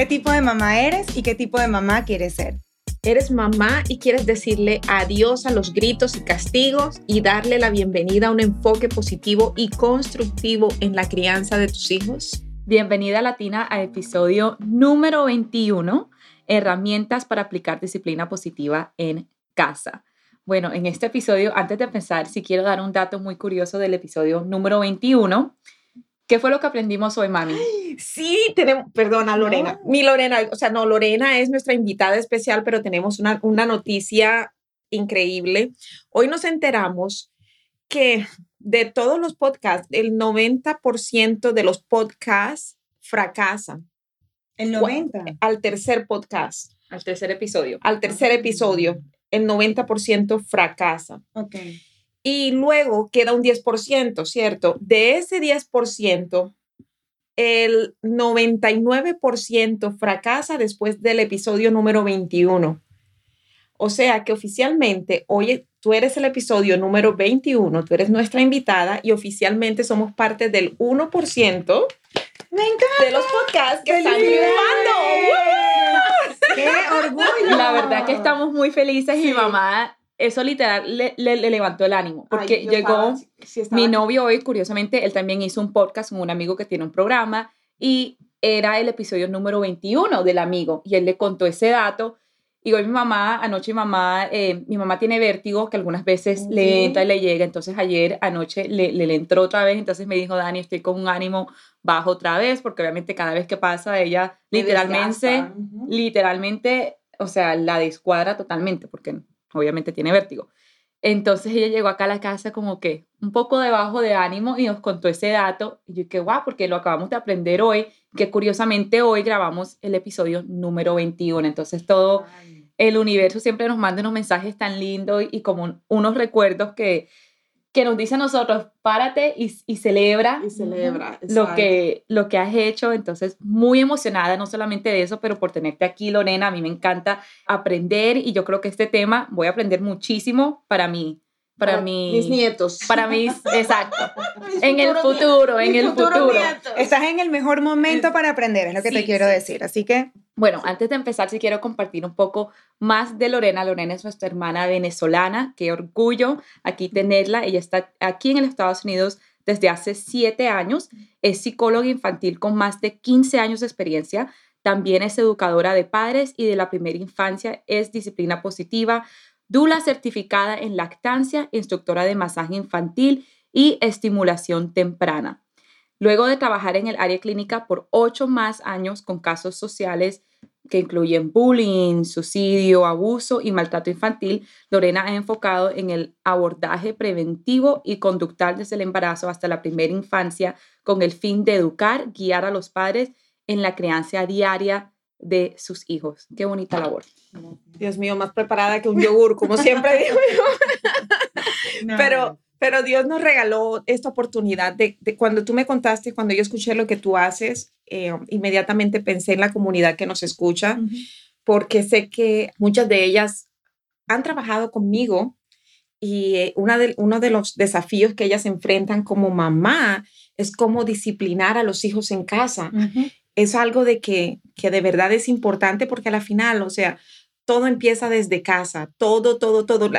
¿Qué tipo de mamá eres y qué tipo de mamá quieres ser? Eres mamá y quieres decirle adiós a los gritos y castigos y darle la bienvenida a un enfoque positivo y constructivo en la crianza de tus hijos. Bienvenida Latina a episodio número 21, herramientas para aplicar disciplina positiva en casa. Bueno, en este episodio, antes de empezar, sí quiero dar un dato muy curioso del episodio número 21 ¿Qué fue lo que aprendimos hoy, mami? Sí, tenemos, perdona, Lorena. Mi Lorena, o sea, no, Lorena es nuestra invitada especial, pero tenemos una, una noticia increíble. Hoy nos enteramos que de todos los podcasts, el 90% de los podcasts fracasan. El 90. Al tercer podcast. Al tercer episodio. Al tercer episodio, el 90% fracasa. Ok y luego queda un 10%, ¿cierto? De ese 10%, el 99% fracasa después del episodio número 21. O sea que oficialmente, oye, tú eres el episodio número 21, tú eres nuestra invitada y oficialmente somos parte del 1% Me encanta. de los podcasts que están triunfando. ¡Qué orgullo! La verdad que estamos muy felices y mamá eso literal le, le, levantó el ánimo, porque llegó mi novio hoy, curiosamente, él también hizo un podcast con un amigo que tiene un programa y era el episodio número 21 del amigo y él le contó ese dato. Y hoy mi mamá, anoche mi mamá, eh, mi mamá tiene vértigo que algunas veces le entra y le llega, entonces ayer anoche le, le, entró otra vez, entonces me dijo, Dani, estoy con un ánimo bajo otra vez, porque obviamente cada vez que pasa ella literalmente, literalmente, o sea, la descuadra totalmente, porque obviamente tiene vértigo. Entonces ella llegó acá a la casa como que un poco debajo de ánimo y nos contó ese dato. Y yo que guau, porque lo acabamos de aprender hoy, que curiosamente hoy grabamos el episodio número 21. Entonces todo el universo siempre nos manda unos mensajes tan lindos y como unos recuerdos que, que nos dice a nosotros, párate y, y celebra, y celebra lo, que, lo que has hecho. Entonces, muy emocionada, no solamente de eso, pero por tenerte aquí, Lorena. A mí me encanta aprender y yo creo que este tema voy a aprender muchísimo para mí. Para, mis nietos. Para mis, exacto. en el futuro, en el futuro. Estás en el mejor momento para aprender, es lo que te quiero decir. Así que bueno, antes de empezar, sí quiero compartir un poco más de Lorena. Lorena es nuestra hermana venezolana. Qué orgullo aquí tenerla. Ella está aquí en los Estados Unidos desde hace siete años. Es psicóloga infantil con más de 15 años de experiencia. También es educadora de padres y de la primera infancia. Es disciplina positiva, dula certificada en lactancia, instructora de masaje infantil y estimulación temprana. Luego de trabajar en el área clínica por ocho más años con casos sociales que incluyen bullying, suicidio, abuso y maltrato infantil, Lorena ha enfocado en el abordaje preventivo y conductual desde el embarazo hasta la primera infancia con el fin de educar, guiar a los padres en la crianza diaria de sus hijos. Qué bonita labor. Dios mío, más preparada que un yogur, como siempre digo yo. Pero pero Dios nos regaló esta oportunidad de, cuando tú me contaste, cuando yo escuché lo que tú haces, eh, inmediatamente pensé en la comunidad que nos escucha, porque sé que muchas de ellas han trabajado conmigo y eh, una de, uno de los desafíos que ellas enfrentan como mamá es cómo disciplinar a los hijos en casa. Es algo de que, que de verdad es importante porque a la final, o sea, todo empieza desde casa, todo, todo, todo,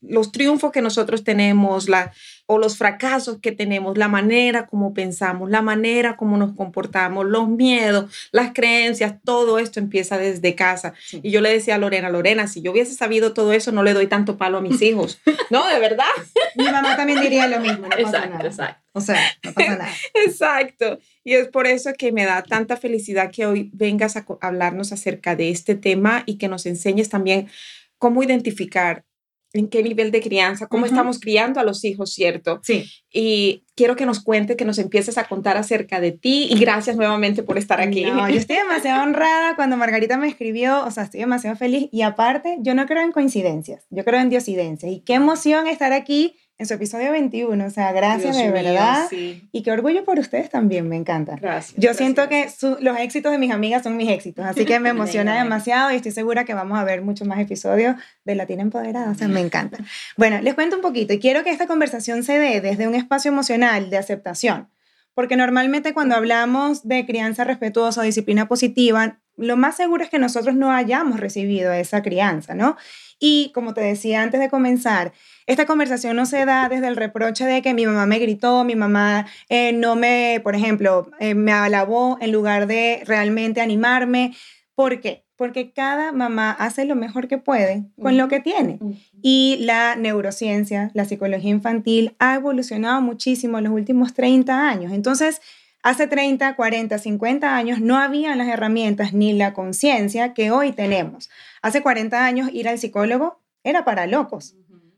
los triunfos que nosotros tenemos, la, o los fracasos que tenemos, la manera como pensamos, la manera como nos comportamos, los miedos, las creencias, todo esto empieza desde casa. Y yo le decía a Lorena, Lorena, si yo hubiese sabido todo eso, no le doy tanto palo a mis hijos. no, de verdad. Mi mamá también diría lo mismo. No exacto, exacto. O sea, no pasa nada. exacto. Y es por eso que me da tanta felicidad que hoy vengas a hablarnos acerca de este tema y que nos enseñes también cómo identificar en qué nivel de crianza, cómo estamos criando a los hijos, ¿cierto? Sí. Y quiero que nos cuente, que nos empieces a contar acerca de ti y gracias nuevamente por estar aquí. No, yo estoy demasiado honrada cuando Margarita me escribió, o sea, estoy demasiado feliz y aparte, yo no creo en coincidencias, yo creo en diosidencias y qué emoción estar aquí en su episodio 21. O sea, gracias de verdad. Y qué orgullo por ustedes también, me encanta. Gracias. Yo siento que los éxitos de mis amigas son mis éxitos, así que me emociona demasiado y estoy segura que vamos a ver muchos más episodios de Latina Empoderada. O sea, me encanta. Bueno, les cuento un poquito y quiero que esta conversación se dé desde un espacio emocional de aceptación. Porque normalmente cuando hablamos de crianza respetuosa o disciplina positiva, lo más seguro es que nosotros no hayamos recibido esa crianza, ¿no? Y como te decía antes de comenzar, esta conversación no se da desde el reproche de que mi mamá me gritó, mi mamá eh, no me, por ejemplo, eh, me alabó en lugar de realmente animarme. ¿Por qué? Porque cada mamá hace lo mejor que puede con lo que tiene. Y la neurociencia, la psicología infantil ha evolucionado muchísimo en los últimos 30 años. Entonces, hace 30, 40, 50 años no había las herramientas ni la conciencia que hoy tenemos. Hace 40 años ir al psicólogo era para locos.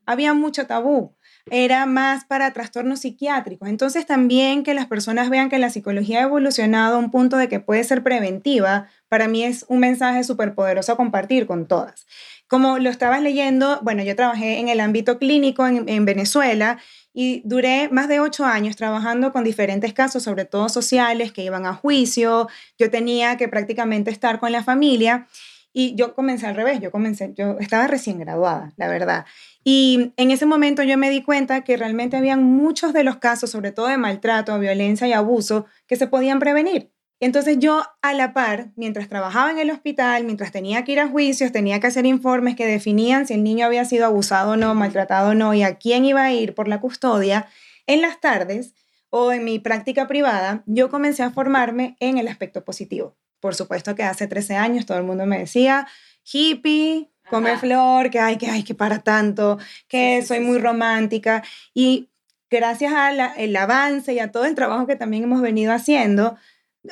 Había mucho tabú. Era más para trastornos psiquiátricos. Entonces también que las personas vean que la psicología ha evolucionado a un punto de que puede ser preventiva, para mí es un mensaje súper poderoso a compartir con todas. Como lo estabas leyendo, bueno, yo trabajé en el ámbito clínico en, en Venezuela y duré más de ocho años trabajando con diferentes casos, sobre todo sociales, que iban a juicio. Yo tenía que prácticamente estar con la familia. Y yo comencé al revés, yo comencé, yo estaba recién graduada, la verdad. Y en ese momento yo me di cuenta que realmente habían muchos de los casos, sobre todo de maltrato, violencia y abuso, que se podían prevenir. Entonces yo a la par, mientras trabajaba en el hospital, mientras tenía que ir a juicios, tenía que hacer informes que definían si el niño había sido abusado o no, maltratado o no y a quién iba a ir por la custodia, en las tardes o en mi práctica privada, yo comencé a formarme en el aspecto positivo. Por supuesto que hace 13 años todo el mundo me decía, hippie, come flor, que hay que, hay que para tanto, que soy muy romántica. Y gracias al avance y a todo el trabajo que también hemos venido haciendo,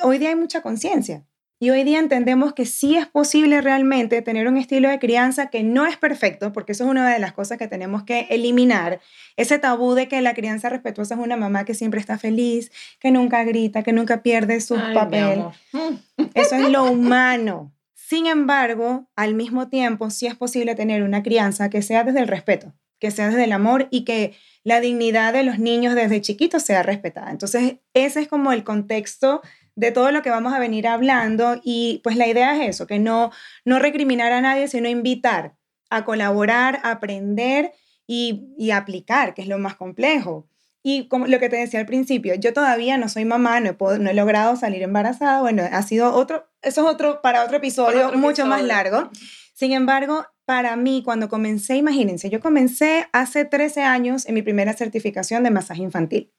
hoy día hay mucha conciencia. Y hoy día entendemos que sí es posible realmente tener un estilo de crianza que no es perfecto, porque eso es una de las cosas que tenemos que eliminar. Ese tabú de que la crianza respetuosa es una mamá que siempre está feliz, que nunca grita, que nunca pierde su papel. Eso es lo humano. Sin embargo, al mismo tiempo, sí es posible tener una crianza que sea desde el respeto, que sea desde el amor y que la dignidad de los niños desde chiquitos sea respetada. Entonces, ese es como el contexto de todo lo que vamos a venir hablando y pues la idea es eso, que no, no recriminar a nadie, sino invitar a colaborar, a aprender y, y aplicar, que es lo más complejo. Y como lo que te decía al principio, yo todavía no soy mamá, no he, no he logrado salir embarazada. Bueno, ha sido otro, eso es otro, para otro episodio mucho más largo. Sin embargo, para mí, cuando comencé, imagínense, yo comencé hace 13 años en mi primera certificación de masaje infantil.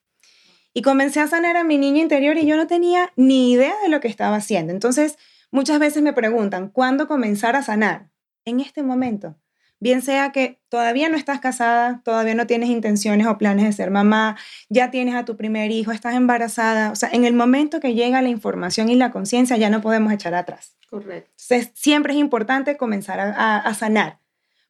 Y comencé a sanar a mi niño interior y yo no tenía ni idea de lo que estaba haciendo. Entonces, muchas veces me preguntan, ¿cuándo comenzar a sanar? En este momento. Bien sea que todavía no estás casada, todavía no tienes intenciones o planes de ser mamá, ya tienes a tu primer hijo, estás embarazada. O sea, en el momento que llega la información y la conciencia, ya no podemos echar atrás. Correcto. Entonces, siempre es importante comenzar a, a sanar,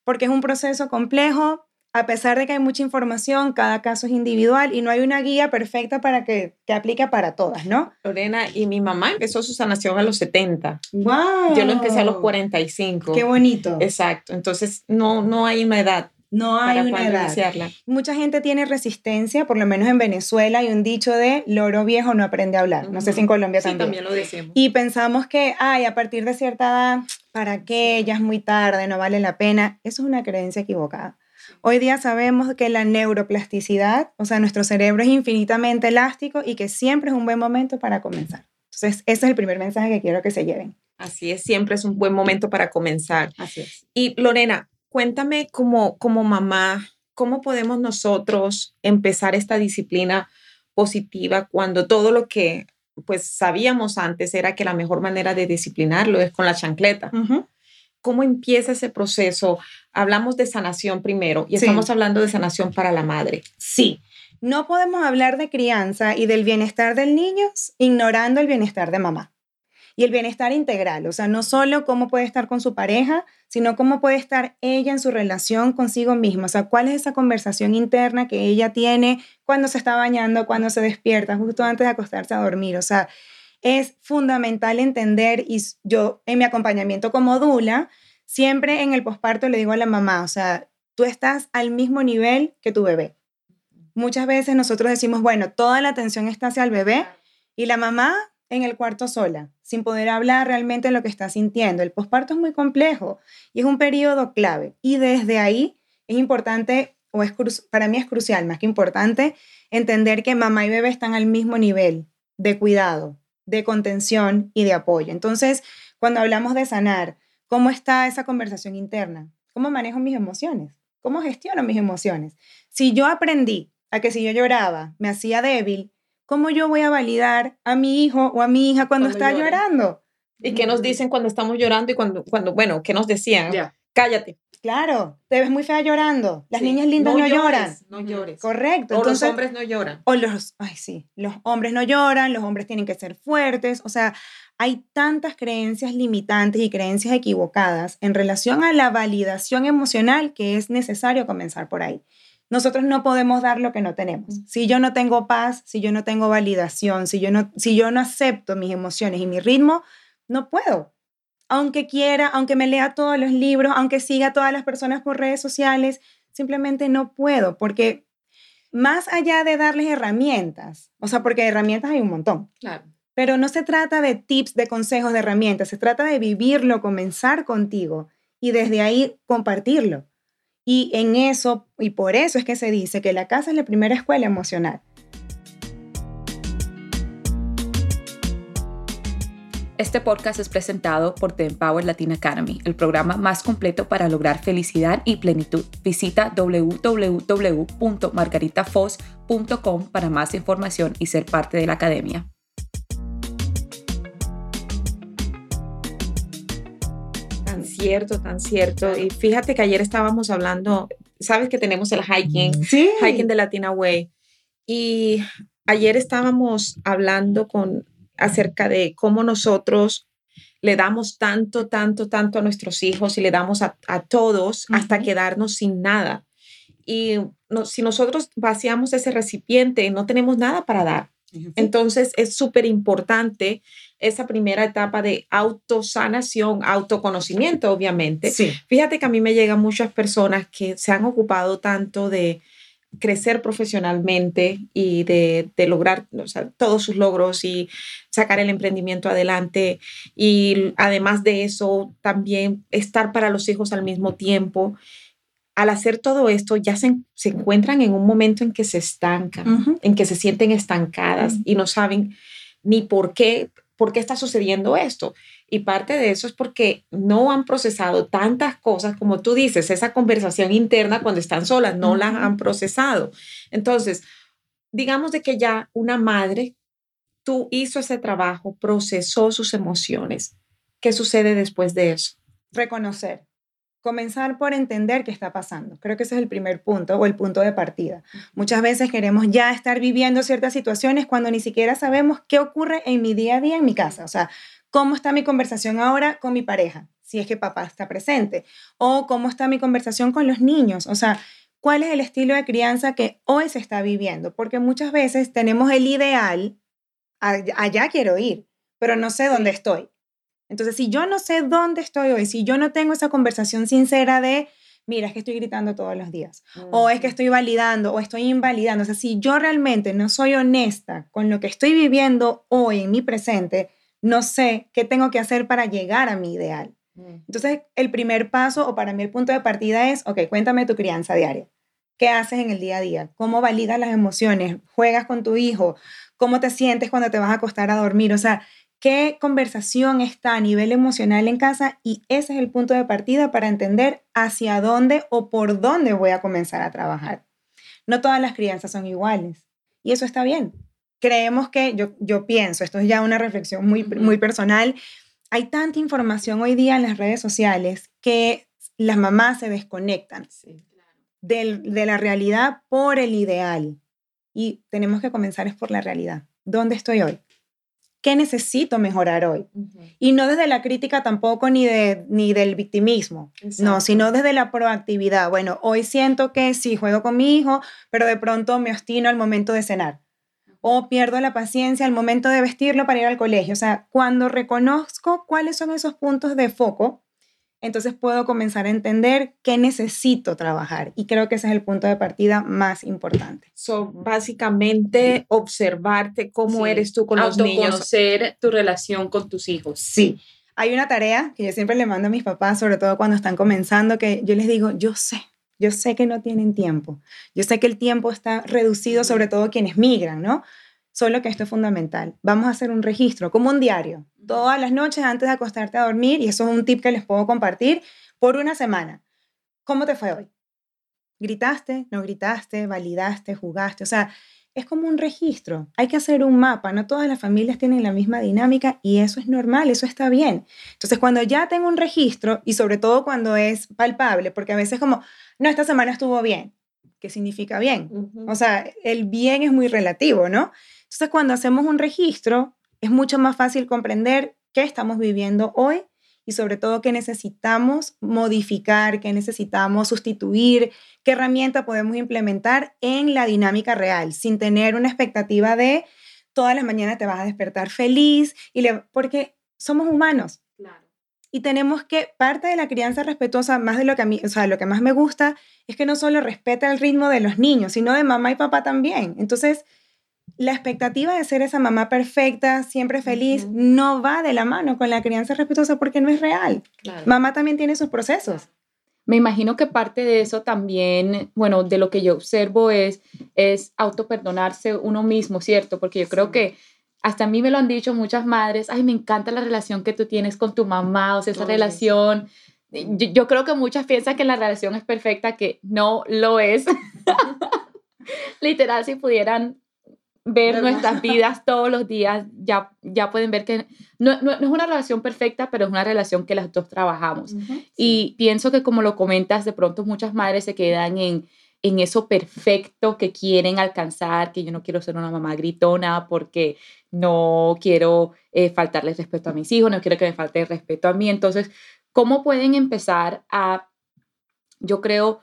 porque es un proceso complejo, a pesar de que hay mucha información, cada caso es individual y no hay una guía perfecta para que, que aplique para todas, ¿no? Lorena, y mi mamá empezó su sanación a los 70. ¡Wow! Yo lo empecé a los 45. ¡Qué bonito! Exacto. Entonces, no, no hay una edad. No hay una edad. Mucha gente tiene resistencia, por lo menos en Venezuela hay un dicho de loro viejo no aprende a hablar. No sé si en Colombia sí, también. también lo decimos. Y pensamos que, ay, a partir de cierta edad, ¿para qué? Ya es muy tarde, no vale la pena. Eso es una creencia equivocada. Hoy día sabemos que la neuroplasticidad, o sea, nuestro cerebro es infinitamente elástico y que siempre es un buen momento para comenzar. Entonces, ese es el primer mensaje que quiero que se lleven. Así es, siempre es un buen momento para comenzar. Así es. Y Lorena, cuéntame como, como mamá, ¿cómo podemos nosotros empezar esta disciplina positiva cuando todo lo que pues sabíamos antes era que la mejor manera de disciplinarlo es con la chancleta? ¿Cómo empieza ese proceso? Hablamos de sanación primero y estamos hablando de sanación para la madre. Sí. No podemos hablar de crianza y del bienestar del niño ignorando el bienestar de mamá. y el bienestar integral, o sea, no solo cómo puede estar con su pareja, sino cómo puede estar ella en su relación consigo misma, o sea, cuál es esa conversación interna que ella tiene cuando se está bañando, cuando se despierta, justo antes de acostarse a dormir, o sea, es fundamental entender y yo en mi acompañamiento como dula, siempre en el posparto le digo a la mamá, o sea, tú estás al mismo nivel que tu bebé. Muchas veces nosotros decimos, bueno, toda la atención está hacia el bebé y la mamá en el cuarto sola, sin poder hablar realmente de lo que está sintiendo. El posparto es muy complejo y es un periodo clave. Y desde ahí es importante, o es para mí es crucial, más que importante, entender que mamá y bebé están al mismo nivel de cuidado, de contención y de apoyo. Entonces, cuando hablamos de sanar, ¿cómo está esa conversación interna? ¿Cómo manejo mis emociones? ¿Cómo gestiono mis emociones? Si yo aprendí a que si yo lloraba me hacía débil, ¿cómo yo voy a validar a mi hijo o a mi hija cuando, está llorando? ¿Y qué nos dicen cuando estamos llorando y cuando, cuando bueno, qué nos decían? Cállate. Claro, te ves muy fea llorando. Las niñas lindas no, lloran. No llores. Correcto. O los hombres no lloran. O los, ay sí, los hombres no lloran, los hombres tienen que ser fuertes. O sea, hay tantas creencias limitantes y creencias equivocadas en relación a la validación emocional que es necesario comenzar por ahí. Nosotros no podemos dar lo que no tenemos. Si yo no tengo paz, si yo no tengo validación, si yo no, si yo no acepto mis emociones y mi ritmo, no puedo. Aunque quiera, aunque me lea todos los libros, aunque siga a todas las personas por redes sociales, simplemente no puedo, porque más allá de darles herramientas, o sea, porque herramientas hay un montón. Claro. Pero no se trata de tips, de consejos, de herramientas, se trata de vivirlo, comenzar contigo y desde ahí compartirlo. Y en eso, y por eso es que se dice que la casa es la primera escuela emocional. Este podcast es presentado por The Empower Latin Academy, el programa más completo para lograr felicidad y plenitud. Visita www.margaritafos.com para más información y ser parte de la academia. cierto, tan cierto. Y fíjate que ayer estábamos hablando, sabes que tenemos el hiking, sí. hiking de Latina Way. Y ayer estábamos hablando con acerca de cómo nosotros le damos tanto, tanto, tanto a nuestros hijos y le damos a, todos hasta quedarnos sin nada. Y si nosotros vaciamos ese recipiente, no tenemos nada para dar. Entonces es súper importante esa primera etapa de autosanación, autoconocimiento, obviamente. Fíjate que a mí me llegan muchas personas que se han ocupado tanto de crecer profesionalmente y de, lograr todos sus logros y sacar el emprendimiento adelante. Y además de eso, también estar para los hijos al mismo tiempo al hacer todo esto ya se, encuentran en un momento en que se estancan, en que se sienten estancadas y no saben ni por qué, por qué está sucediendo esto. Y parte de eso es porque no han procesado tantas cosas como tú dices, esa conversación interna cuando están solas, no la han procesado. Entonces, digamos de que ya una madre, tú hizo ese trabajo, procesó sus emociones. ¿Qué sucede después de eso? Reconocer comenzar por entender qué está pasando. Creo que ese es el primer punto o el punto de partida. Muchas veces queremos ya estar viviendo ciertas situaciones cuando ni siquiera sabemos qué ocurre en mi día a día en mi casa. O sea, cómo está mi conversación ahora con mi pareja, si es que papá está presente, o cómo está mi conversación con los niños. O sea, cuál es el estilo de crianza que hoy se está viviendo, porque muchas veces tenemos el ideal, allá quiero ir, pero no sé dónde estoy. Entonces, si yo no sé dónde estoy hoy, si yo no tengo esa conversación sincera de, mira, es que estoy gritando todos los días, o es que estoy validando, o estoy invalidando, o sea, si yo realmente no soy honesta con lo que estoy viviendo hoy en mi presente, no sé qué tengo que hacer para llegar a mi ideal. Entonces, el primer paso, o para mí el punto de partida es, ok, cuéntame tu crianza diaria. ¿Qué haces en el día a día? ¿Cómo validas las emociones? ¿Juegas con tu hijo? ¿Cómo te sientes cuando te vas a acostar a dormir? O sea, qué conversación está a nivel emocional en casa y ese es el punto de partida para entender hacia dónde o por dónde voy a comenzar a trabajar. No todas las crianzas son iguales y eso está bien. Creemos que, yo, yo pienso, esto es ya una reflexión muy, muy personal, hay tanta información hoy día en las redes sociales que las mamás se desconectan de la realidad por el ideal y tenemos que comenzar es por la realidad. ¿Dónde estoy hoy? Qué necesito mejorar hoy. Y no desde la crítica tampoco ni, de, ni del victimismo, no, sino desde la proactividad. Bueno, hoy siento que sí, juego con mi hijo, pero de pronto me obstino al momento de cenar. O pierdo la paciencia al momento de vestirlo para ir al colegio. O sea, cuando reconozco cuáles son esos puntos de foco, entonces puedo comenzar a entender qué necesito trabajar. Y creo que ese es el punto de partida más importante. So, básicamente, observarte cómo eres tú con los niños. Conocer tu relación con tus hijos. Sí. Hay una tarea que yo siempre le mando a mis papás, sobre todo cuando están comenzando, que yo les digo, yo sé, yo sé que no tienen tiempo. Yo sé que el tiempo está reducido, sobre todo quienes migran, ¿no? Solo que esto es fundamental. Vamos a hacer un registro, como un diario, todas las noches antes de acostarte a dormir, y eso es un tip que les puedo compartir, por una semana. ¿Cómo te fue hoy? ¿Gritaste? ¿No gritaste? ¿Validaste? ¿Jugaste? O sea, es como un registro. Hay que hacer un mapa. No todas las familias tienen la misma dinámica y eso es normal, eso está bien. Entonces, cuando ya tengo un registro y sobre todo cuando es palpable, porque a veces como, no, esta semana estuvo bien. ¿Qué significa bien? O sea, el bien es muy relativo, ¿no? Entonces, cuando hacemos un registro, es mucho más fácil comprender qué estamos viviendo hoy y sobre todo qué necesitamos modificar, qué necesitamos sustituir, qué herramienta podemos implementar en la dinámica real, sin tener una expectativa de todas las mañanas te vas a despertar feliz, y le, porque somos humanos. Y tenemos que, parte de la crianza respetuosa, más de lo que a mí, o sea, lo que más me gusta, es que no solo respeta el ritmo de los niños, sino de mamá y papá también. Entonces, la expectativa de ser esa mamá perfecta, siempre feliz, no va de la mano con la crianza respetuosa porque no es real. Mamá también tiene sus procesos. Me imagino que parte de eso también, bueno, de lo que yo observo es, es auto-perdonarse uno mismo, ¿cierto? Porque yo creo que hasta a mí me lo han dicho muchas madres, ay, me encanta la relación que tú tienes con tu mamá, o sea, esa relación. Yo, yo, creo que muchas piensan que la relación es perfecta, que no lo es. Literal, si pudieran ver nuestras vidas todos los días, ya, ya pueden ver que no, no, es una relación perfecta, pero es una relación que las dos trabajamos. Y pienso que como lo comentas, de pronto muchas madres se quedan en, en eso perfecto que quieren alcanzar, que yo no quiero ser una mamá gritona porque no quiero eh, faltarles respeto a mis hijos, no quiero que me falte el respeto a mí. Entonces, ¿cómo pueden empezar a, yo creo,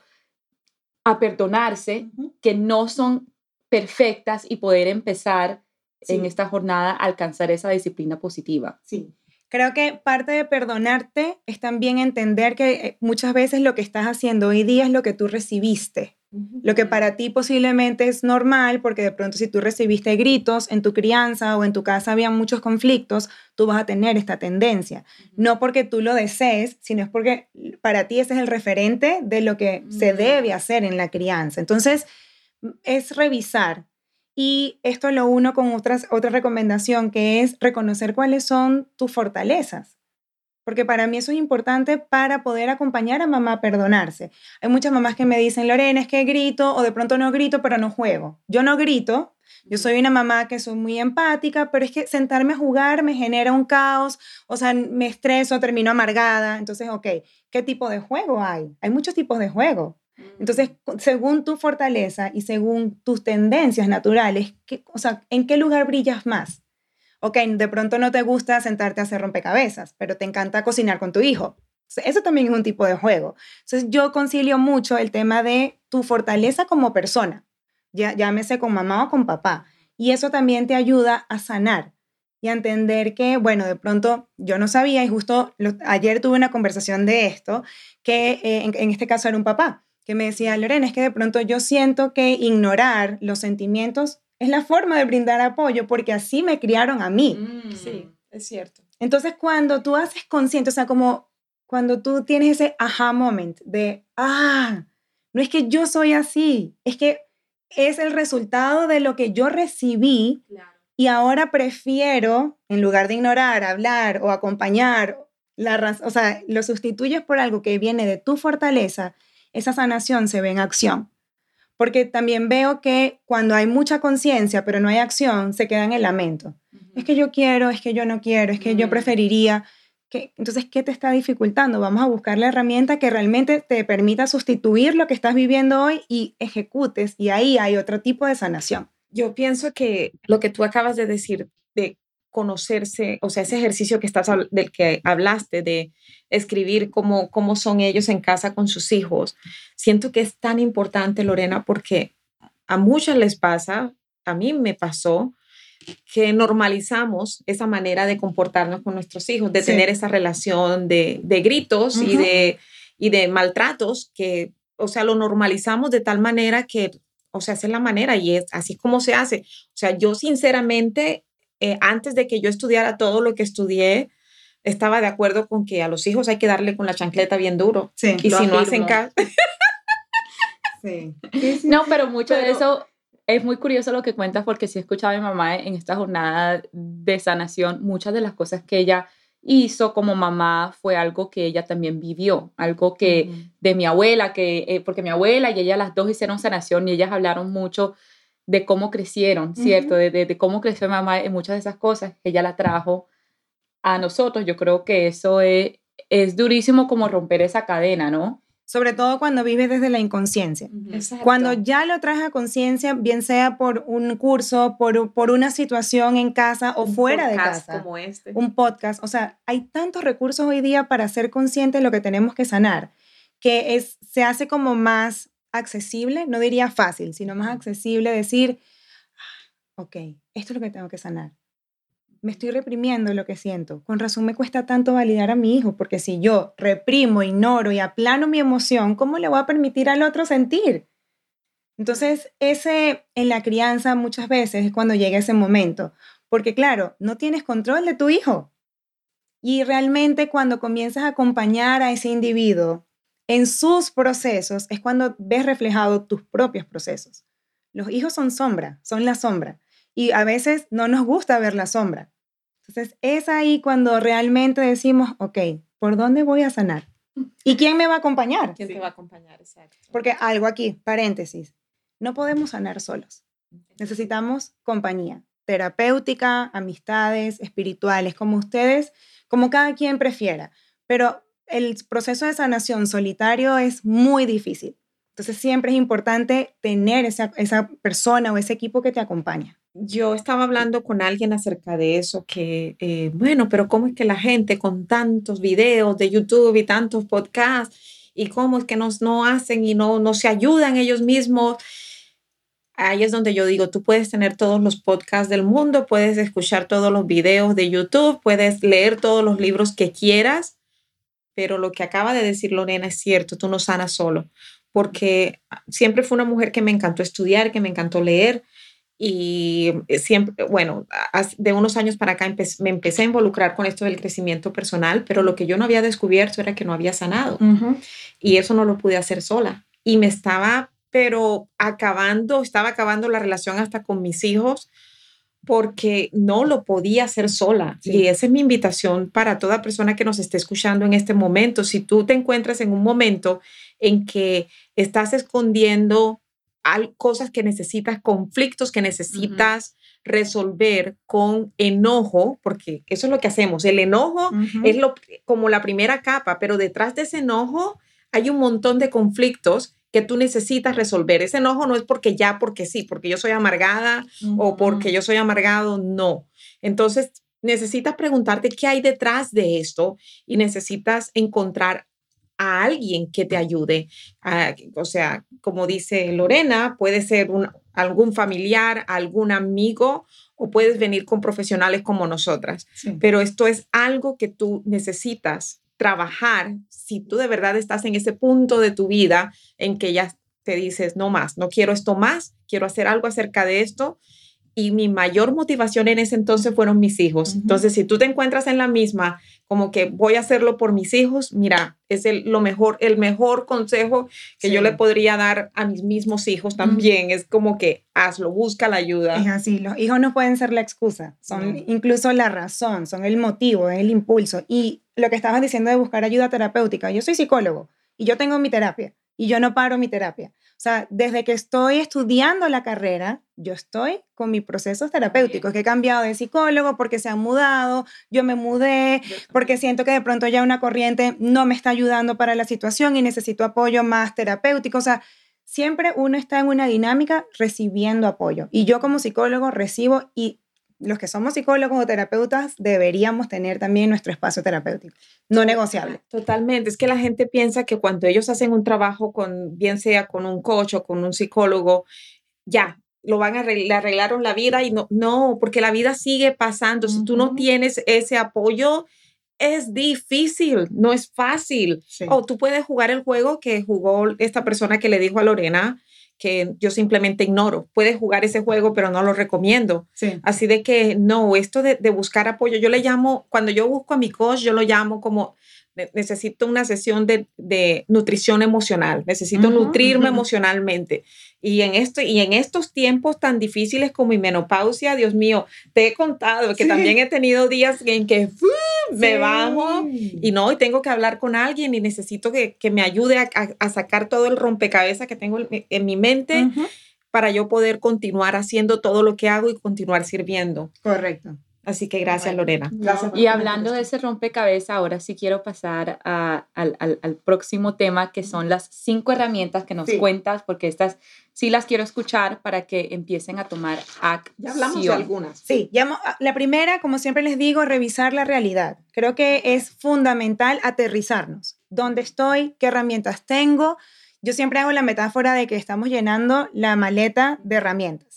a perdonarse que no son perfectas y poder empezar en esta jornada a alcanzar esa disciplina positiva. Sí. Creo que parte de perdonarte es también entender que eh, muchas veces lo que estás haciendo hoy día es lo que tú recibiste. Lo que para ti posiblemente es normal, porque de pronto si tú recibiste gritos en tu crianza o en tu casa había muchos conflictos, tú vas a tener esta tendencia. No porque tú lo desees, sino es porque para ti ese es el referente de lo que se debe hacer en la crianza. Entonces, es revisar. Y esto lo uno con otras, otra recomendación, que es reconocer cuáles son tus fortalezas. Porque para mí eso es importante para poder acompañar a mamá a perdonarse. Hay muchas mamás que me dicen, Lorena, es que grito o de pronto no grito, pero no juego. Yo no grito, yo soy una mamá que soy muy empática, pero es que sentarme a jugar me genera un caos, o sea, me estreso, termino amargada. Entonces, ok, ¿qué tipo de juego hay? Hay muchos tipos de juego. Entonces, según tu fortaleza y según tus tendencias naturales, o sea, ¿en qué lugar brillas más? Ok, de pronto no te gusta sentarte a hacer rompecabezas, pero te encanta cocinar con tu hijo. Eso también es un tipo de juego. Entonces, yo concilio mucho el tema de tu fortaleza como persona, ya, llámese con mamá o con papá. Y eso también te ayuda a sanar y a entender que, bueno, de pronto yo no sabía y justo ayer tuve una conversación de esto, que eh, en este caso era un papá que me decía, Lorena, es que de pronto yo siento que ignorar los sentimientos es la forma de brindar apoyo porque así me criaron a mí. Mm. sí, es cierto. Entonces, cuando tú haces consciente, o sea, como cuando tú tienes ese aha moment de, ah, no es que yo soy así, es que es el resultado de lo que yo recibí y ahora prefiero, en lugar de ignorar, hablar o acompañar, la o sea, lo sustituyes por algo que viene de tu fortaleza esa sanación se ve en acción. Porque también veo que cuando hay mucha conciencia, pero no hay acción, se queda en el lamento. Es que yo quiero, es que yo no quiero, es que yo mm. preferiría. Que, entonces, ¿qué te está dificultando? Vamos a buscar la herramienta que realmente te permita sustituir lo que estás viviendo hoy y ejecutes. Y ahí hay otro tipo de sanación. Yo pienso que lo que tú acabas de decir, de conocerse, o sea, ese ejercicio que estás del que hablaste de escribir cómo, cómo son ellos en casa con sus hijos, siento que es tan importante, Lorena, porque a muchas les pasa, a mí me pasó, que normalizamos esa manera de comportarnos con nuestros hijos, de tener esa relación de, de gritos y, de, y de maltratos, que, o sea, lo normalizamos de tal manera que, o sea, esa es la manera y es así como se hace. O sea, yo sinceramente eh, antes de que yo estudiara todo lo que estudié, estaba de acuerdo con que a los hijos hay que darle con la chancleta bien duro. Sí, y si no hacen caso. sí. No, pero mucho de eso es muy curioso lo que cuentas porque si escuchaba a mi mamá en esta jornada de sanación, muchas de las cosas que ella hizo como mamá fue algo que ella también vivió, algo que de mi abuela, que eh, porque mi abuela y ella las dos hicieron sanación y ellas hablaron mucho de cómo crecieron, ¿cierto? de, cómo creció mamá en muchas de esas cosas ella la trajo a nosotros. Yo creo que eso es, es durísimo como romper esa cadena, ¿no? Sobre todo cuando vives desde la inconsciencia. Cuando ya lo traes a conciencia, bien sea por un curso, por, por una situación en casa o fuera de casa. Como este. Un podcast. O sea, hay tantos recursos hoy día para ser consciente de lo que tenemos que sanar, que es, se hace como más accesible, no diría fácil, sino más accesible decir, ah, ok, esto es lo que tengo que sanar. Me estoy reprimiendo lo que siento. Con razón me cuesta tanto validar a mi hijo, porque si yo reprimo, ignoro y aplano mi emoción, ¿cómo le voy a permitir al otro sentir? Entonces, ese en la crianza muchas veces es cuando llega ese momento, porque claro, no tienes control de tu hijo. Y realmente cuando comienzas a acompañar a ese individuo en sus procesos es cuando ves reflejado tus propios procesos. Los hijos son sombra, son la sombra. Y a veces no nos gusta ver la sombra. Entonces es ahí cuando realmente decimos, ok, ¿por dónde voy a sanar? ¿Y quién me va a acompañar? ¿Quién te va a acompañar? Exacto. Porque algo aquí, paréntesis, no podemos sanar solos. Necesitamos compañía terapéutica, amistades, espirituales, como ustedes, como cada quien prefiera. Pero el proceso de sanación solitario es muy difícil. Entonces siempre es importante tener esa, esa persona o ese equipo que te acompaña. Yo estaba hablando con alguien acerca de eso, que, eh, bueno, pero ¿cómo es que la gente con tantos videos de YouTube y tantos podcasts, y cómo es que nos, no hacen y no, no se ayudan ellos mismos? Ahí es donde yo digo, tú puedes tener todos los podcasts del mundo, puedes escuchar todos los videos de YouTube, puedes leer todos los libros que quieras, pero lo que acaba de decir Lorena es cierto, tú no sanas solo, porque siempre fue una mujer que me encantó estudiar, que me encantó leer y siempre, bueno, de unos años para acá me empecé a involucrar con esto del crecimiento personal, pero lo que yo no había descubierto era que no había sanado y eso no lo pude hacer sola y me estaba, pero acabando, estaba acabando la relación hasta con mis hijos porque no lo podía hacer sola. Y esa es mi invitación para toda persona que nos esté escuchando en este momento. Si tú te encuentras en un momento en que estás escondiendo cosas que necesitas, conflictos que necesitas resolver con enojo, porque eso es lo que hacemos. El enojo es lo, como la primera capa, pero detrás de ese enojo hay un montón de conflictos que tú necesitas resolver. Ese enojo no es porque ya, porque sí, porque yo soy amargada o porque yo soy amargado, no. Entonces, necesitas preguntarte qué hay detrás de esto y necesitas encontrar a alguien que te ayude. o sea, como dice Lorena, puede ser un, algún familiar, algún amigo o puedes venir con profesionales como nosotras. Pero esto es algo que tú necesitas trabajar si tú de verdad estás en ese punto de tu vida en que ya te dices, no más, no quiero esto más, quiero hacer algo acerca de esto. Y mi mayor motivación en ese entonces fueron mis hijos. Entonces, si tú te encuentras en la misma, como que voy a hacerlo por mis hijos, mira, es el, lo mejor, el mejor consejo que yo le podría dar a mis mismos hijos también. Es como que hazlo, busca la ayuda. Es así, los hijos no pueden ser la excusa, son incluso la razón, son el motivo, el impulso. Y lo que estabas diciendo de buscar ayuda terapéutica, yo soy psicólogo y yo tengo mi terapia y yo no paro mi terapia. O sea, desde que estoy estudiando la carrera, yo estoy con mis procesos terapéuticos, que he cambiado de psicólogo porque se han mudado, yo me mudé, porque siento que de pronto ya una corriente no me está ayudando para la situación y necesito apoyo más terapéutico. O sea, siempre uno está en una dinámica recibiendo apoyo. Y yo como psicólogo recibo y los que somos psicólogos o terapeutas deberíamos tener también nuestro espacio terapéutico, no negociable. Totalmente, es que la gente piensa que cuando ellos hacen un trabajo con, bien sea con un coach o con un psicólogo, ya, lo van a arreglar, arreglaron la vida y no, no, porque la vida sigue pasando. Si tú no tienes ese apoyo, es difícil, no es fácil. O tú puedes jugar el juego que jugó esta persona que le dijo a Lorena, que yo simplemente ignoro. Puedes jugar ese juego, pero no lo recomiendo. Así de que no, esto de, de, buscar apoyo, yo le llamo, cuando yo busco a mi coach, yo lo llamo como necesito una sesión de, de nutrición emocional, necesito nutrirme emocionalmente. Y en, esto, y en estos tiempos tan difíciles como mi menopausia, Dios mío, te he contado que también he tenido días en que me bajo y no, y tengo que hablar con alguien y necesito que, que me ayude a, a, sacar todo el rompecabezas que tengo en, mi mente para yo poder continuar haciendo todo lo que hago y continuar sirviendo. Correcto. Así que gracias, Lorena. Gracias y hablando de ese rompecabezas, ahora sí quiero pasar a, al, al, al, próximo tema, que son las cinco herramientas que nos cuentas, porque estas sí las quiero escuchar para que empiecen a tomar acción. Ya hablamos de algunas. Sí, ah, la primera, como siempre les digo, revisar la realidad. Creo que es fundamental aterrizarnos. ¿Dónde estoy? ¿Qué herramientas tengo? Yo siempre hago la metáfora de que estamos llenando la maleta de herramientas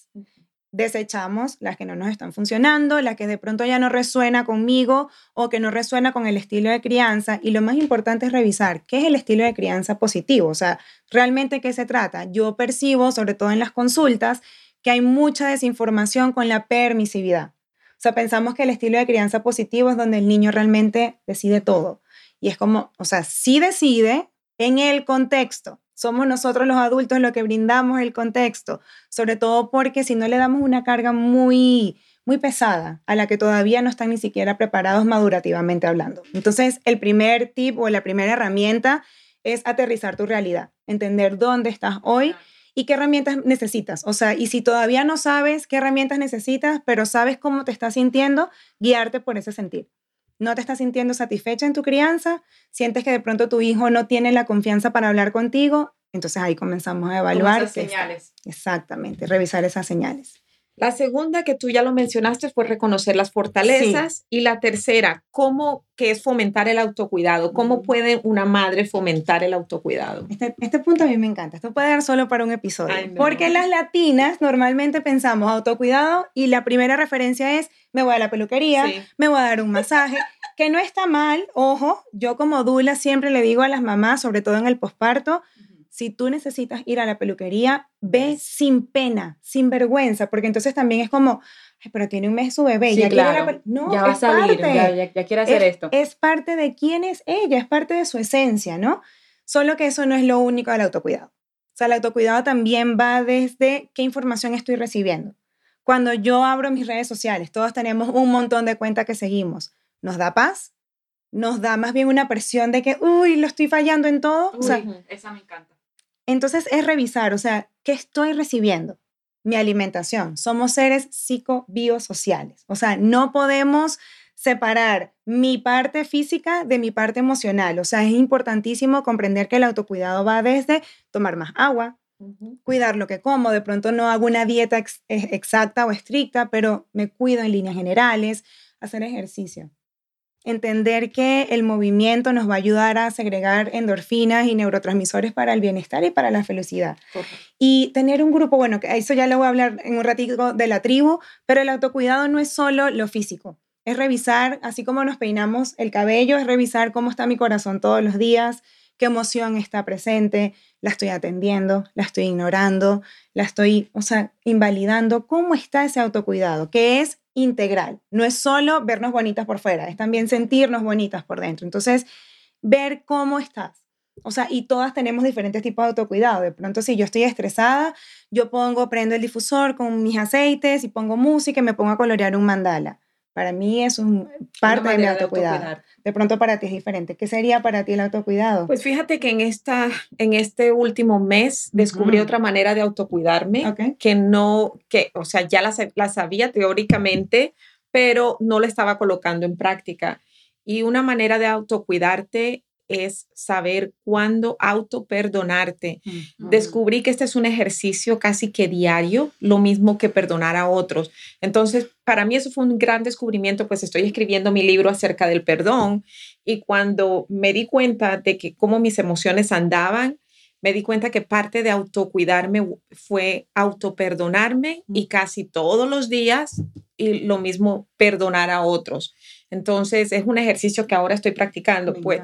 desechamos las que no nos están funcionando, las que de pronto ya no resuena conmigo o que no resuena con el estilo de crianza. Y lo más importante es revisar qué es el estilo de crianza positivo, o sea, realmente qué se trata. Yo percibo, sobre todo en las consultas, que hay mucha desinformación con la permisividad. O sea, pensamos que el estilo de crianza positivo es donde el niño realmente decide todo. Y es como, o sea, sí decide en el contexto, somos nosotros los adultos los que brindamos el contexto, sobre todo porque si no le damos una carga muy, muy pesada a la que todavía no están ni siquiera preparados madurativamente hablando. Entonces, el primer tip o la primera herramienta es aterrizar tu realidad, entender dónde estás hoy y qué herramientas necesitas. O sea, y si todavía no sabes qué herramientas necesitas, pero sabes cómo te estás sintiendo, guiarte por ese sentir no te estás sintiendo satisfecha en tu crianza, sientes que de pronto tu hijo no tiene la confianza para hablar contigo, entonces ahí comenzamos a evaluar. Esas señales. exactamente, revisar esas señales. La segunda que tú ya lo mencionaste fue reconocer las fortalezas y la tercera, cómo que es fomentar el autocuidado, cómo puede una madre fomentar el autocuidado. Este, este punto a mí me encanta, esto puede dar solo para un episodio, porque las latinas normalmente pensamos autocuidado y la primera referencia es me voy a la peluquería, me voy a dar un masaje, que no está mal, ojo, yo como dula siempre le digo a las mamás, sobre todo en el posparto, si tú necesitas ir a la peluquería, ve sin pena, sin vergüenza, porque entonces también es como, Ay, pero tiene un mes su bebé, ya claro. no, ya va a salir, ya, ya, quiere hacer esto. Es parte de quién es ella, es parte de su esencia, ¿no? Solo que eso no es lo único del autocuidado. O sea, el autocuidado también va desde qué información estoy recibiendo. Cuando yo abro mis redes sociales, todos tenemos un montón de cuentas que seguimos. ¿Nos da paz? ¿Nos da más bien una presión de que, uy, lo estoy fallando en todo? o sea, esa me encanta. Entonces es revisar, o sea, ¿qué estoy recibiendo? Mi alimentación. Somos seres psicobiosociales. O sea, no podemos separar mi parte física de mi parte emocional. O sea, es importantísimo comprender que el autocuidado va desde tomar más agua, cuidar lo que como. De pronto no hago una dieta exacta o estricta, pero me cuido en líneas generales, hacer ejercicio entender que el movimiento nos va a ayudar a segregar endorfinas y neurotransmisores para el bienestar y para la felicidad. Y tener un grupo, bueno, que eso ya lo voy a hablar en un ratito de la tribu, pero el autocuidado no es solo lo físico, es revisar, así como nos peinamos el cabello, es revisar cómo está mi corazón todos los días, qué emoción está presente, la estoy atendiendo, la estoy ignorando, la estoy, o sea, invalidando, cómo está ese autocuidado, que es integral. No es solo vernos bonitas por fuera, es también sentirnos bonitas por dentro. Entonces, ver cómo estás. O sea, y todas tenemos diferentes tipos de autocuidado. De pronto, si yo estoy estresada, yo pongo, prendo el difusor con mis aceites y pongo música y me pongo a colorear un mandala. Para mí es un parte de mi autocuidado. De, pronto para ti es diferente. ¿Qué sería para ti el autocuidado? Pues fíjate que en, esta, en este último mes descubrí otra manera de autocuidarme que no, que, o sea, ya la, la sabía teóricamente, pero no la estaba colocando en práctica. Y una manera de autocuidarte es saber cuándo auto perdonarte. Descubrí que este es un ejercicio casi que diario, lo mismo que perdonar a otros. Entonces, para mí eso fue un gran descubrimiento, pues estoy escribiendo mi libro acerca del perdón y cuando me di cuenta de que cómo mis emociones andaban, me di cuenta que parte de autocuidarme fue autoperdonarme y casi todos los días y lo mismo perdonar a otros. Entonces es un ejercicio que ahora estoy practicando. pues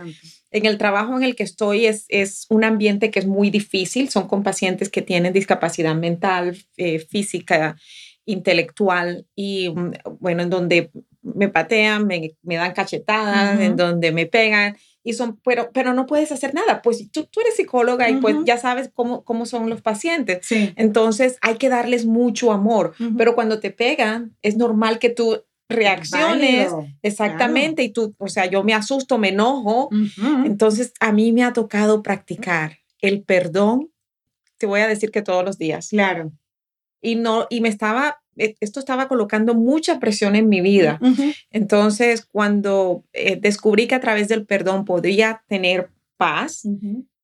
en el trabajo en el que estoy es, es un ambiente que es muy difícil. Son con pacientes que tienen discapacidad mental, eh, física, intelectual y mm, bueno, en donde me patean, me, me dan cachetadas, en donde me pegan y son, pero, pero no puedes hacer nada, pues tú, tú eres psicóloga y pues ya sabes cómo, cómo son los pacientes. Entonces hay que darles mucho amor, pero cuando te pegan es normal que tú reacciones exactamente y tú, o sea, yo me asusto, me enojo. Entonces a mí me ha tocado practicar el perdón, te voy a decir que todos los días. Claro. Y no, y me estaba e, esto estaba colocando mucha presión en mi vida. Entonces, cuando eh, descubrí que a través del perdón podría tener paz,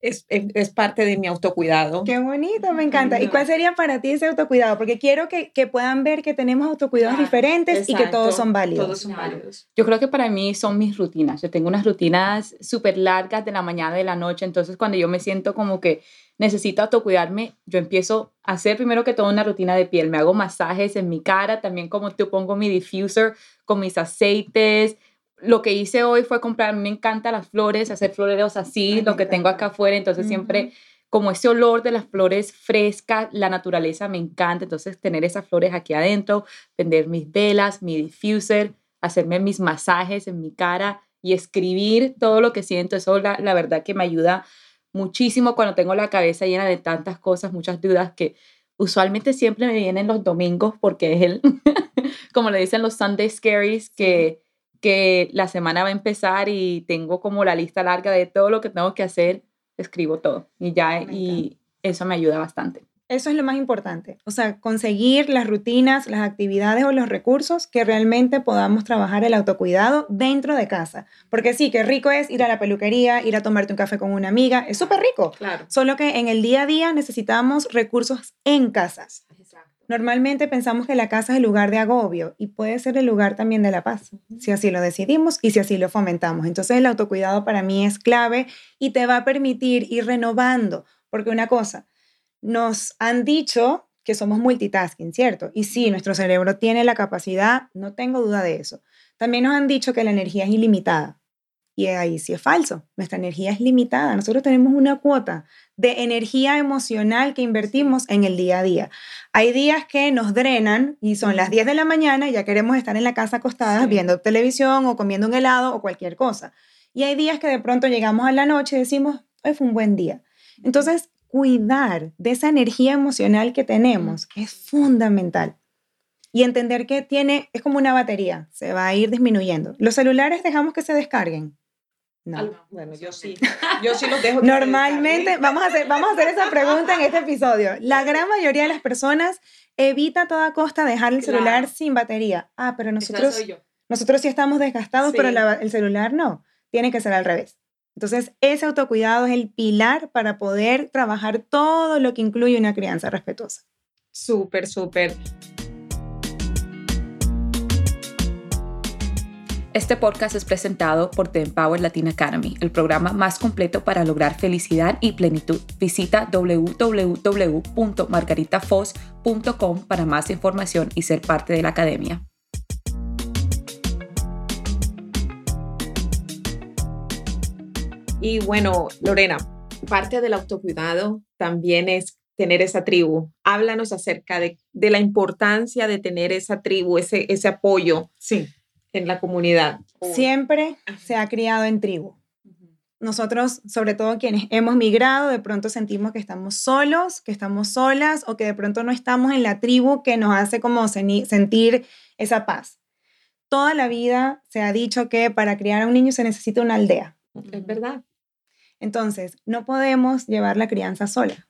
es, es, parte de mi autocuidado. Qué bonito, me encanta. ¿Y cuál sería para ti ese autocuidado? Porque quiero que, que puedan ver que tenemos autocuidados diferentes y que todos son válidos. Todos son válidos. Yo creo que para mí son mis rutinas. Yo tengo unas rutinas súper largas de la mañana y de la noche. Entonces, cuando yo me siento como que necesito autocuidarme, yo empiezo a hacer primero que todo una rutina de piel. Me hago masajes en mi cara, también como te pongo mi diffuser con mis aceites. Lo que hice hoy fue comprar, me encantan las flores, hacer floreros así, lo que tengo acá afuera, entonces siempre como ese olor de las flores frescas, la naturaleza me encanta, entonces tener esas flores aquí adentro, vender mis velas, mi diffuser, hacerme mis masajes en mi cara y escribir todo lo que siento, eso la, la verdad que me ayuda muchísimo cuando tengo la cabeza llena de tantas cosas, muchas dudas que usualmente siempre me vienen los domingos porque es el, como le dicen los Sunday Scaries, que, que la semana va a empezar y tengo como la lista larga de todo lo que tengo que hacer, escribo todo y ya, y eso me ayuda bastante. Eso es lo más importante. O sea, conseguir las rutinas, las actividades o los recursos que realmente podamos trabajar el autocuidado dentro de casa. Porque sí, qué rico es ir a la peluquería, ir a tomarte un café con una amiga. Es súper rico. Claro. Solo que en el día a día necesitamos recursos en casas. Normalmente pensamos que la casa es el lugar de agobio y puede ser el lugar también de la paz, si así lo decidimos y si así lo fomentamos. Entonces el autocuidado para mí es clave y te va a permitir ir renovando, porque una cosa, nos han dicho que somos multitasking, ¿cierto? Y sí, nuestro cerebro tiene la capacidad, no tengo duda de eso. También nos han dicho que la energía es ilimitada. Y ahí sí es falso. Nuestra energía es limitada. Nosotros tenemos una cuota de energía emocional que invertimos en el día a día. Hay días que nos drenan y son las 10 de la mañana y ya queremos estar en la casa acostadas viendo televisión o comiendo un helado o cualquier cosa. Y hay días que de pronto llegamos a la noche y decimos, hoy fue un buen día. Entonces, cuidar de esa energía emocional que tenemos es fundamental. Y entender que tiene, es como una batería, se va a ir disminuyendo. ¿Los celulares dejamos que se descarguen? No. Bueno, yo sí. Yo sí los dejo. Normalmente, vamos a, hacer, vamos a hacer esa pregunta en este episodio. La gran mayoría de las personas evita a toda costa dejar el celular sin batería. Ah, pero nosotros, nosotros sí estamos desgastados, pero el celular no. Tiene que ser al revés. Entonces, ese autocuidado es el pilar para poder trabajar todo lo que incluye una crianza respetuosa. Súper, súper. Este podcast es presentado por The Empower Latin Academy, el programa más completo para lograr felicidad y plenitud. Visita www.margaritafoz.com para más información y ser parte de la academia. Y bueno, Lorena, parte del autocuidado también es tener esa tribu. Háblanos acerca de, la importancia de tener esa tribu, ese, ese apoyo sí. En la comunidad. Siempre se ha criado en tribu. Nosotros, sobre todo quienes hemos migrado, de pronto sentimos que estamos solos, que estamos solas o que de pronto no estamos en la tribu que nos hace como sentir esa paz. Toda la vida se ha dicho que para criar a un niño se necesita una aldea. Es verdad. Entonces, no podemos llevar la crianza sola.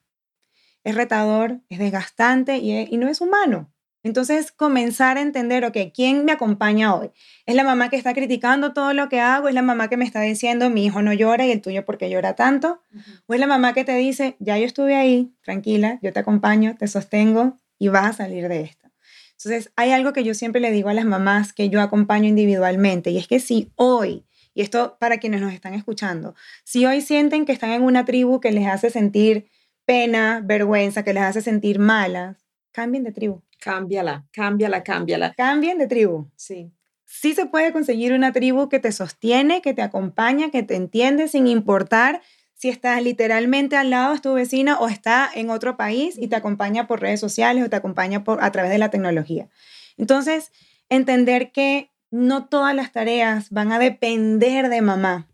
Es retador, es desgastante y, no es humano. Entonces, comenzar a entender, ok, ¿quién me acompaña hoy? ¿Es la mamá que está criticando todo lo que hago? ¿Es la mamá que me está diciendo, mi hijo no llora y el tuyo porque llora tanto? ¿O es la mamá que te dice, ya yo estuve ahí, tranquila, yo te acompaño, te sostengo y vas a salir de esto? Entonces, hay algo que yo siempre le digo a las mamás que yo acompaño individualmente y es que si hoy, y esto para quienes nos están escuchando, si hoy sienten que están en una tribu que les hace sentir pena, vergüenza, que les hace sentir malas, cambien de tribu. Cámbiala, cámbiala, cámbiala. Cambien de tribu. Sí. Sí se puede conseguir una tribu que te sostiene, que te acompaña, que te entiende sin importar si estás literalmente al lado de tu vecina o está en otro país y te acompaña por redes sociales o te acompaña por, a través de la tecnología. Entonces, entender que no todas las tareas van a depender de mamá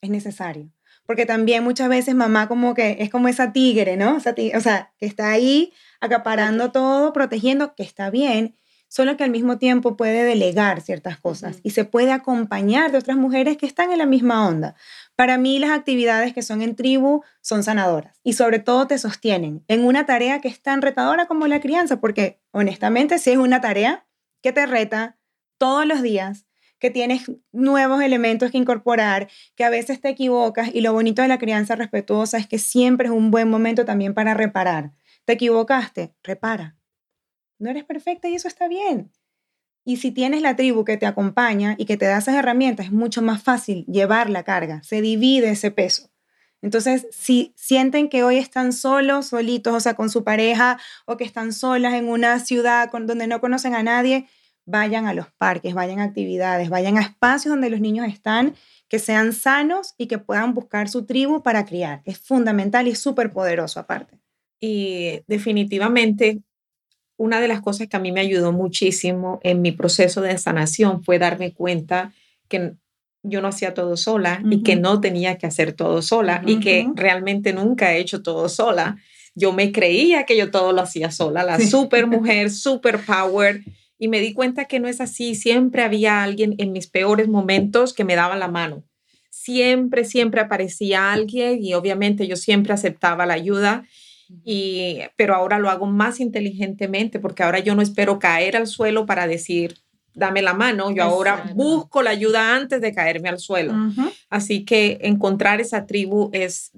es necesario. Porque también muchas veces mamá como que es como esa tigre, ¿no? o sea, que está ahí acaparando todo, protegiendo, que está bien, solo que al mismo tiempo puede delegar ciertas cosas y se puede acompañar de otras mujeres que están en la misma onda. Para mí las actividades que son en tribu son sanadoras y sobre todo te sostienen en una tarea que es tan retadora como la crianza, porque honestamente si es una tarea que te reta todos los días, que tienes nuevos elementos que incorporar, que a veces te equivocas y lo bonito de la crianza respetuosa es que siempre es un buen momento también para reparar. Te equivocaste, repara. No eres perfecta y eso está bien. Y si tienes la tribu que te acompaña y que te da esas herramientas, es mucho más fácil llevar la carga, se divide ese peso. Entonces, si sienten que hoy están solos, solitos, o sea, con su pareja, o que están solas en una ciudad donde no conocen a nadie, vayan a los parques, vayan a actividades, vayan a espacios donde los niños están, que sean sanos y que puedan buscar su tribu para criar. Es fundamental y súper poderoso aparte. Y definitivamente una de las cosas que a mí me ayudó muchísimo en mi proceso de sanación fue darme cuenta que yo no hacía todo sola y que no tenía que hacer todo sola y que realmente nunca he hecho todo sola. Yo me creía que yo todo lo hacía sola, la super mujer, super power, y me di cuenta que no es así. Siempre había alguien en mis peores momentos que me daba la mano. Siempre, siempre aparecía alguien y obviamente yo siempre aceptaba la ayuda y, pero ahora lo hago más inteligentemente porque ahora yo no espero caer al suelo para decir, dame la mano, yo ahora busco la ayuda antes de caerme al suelo. Así que encontrar esa tribu es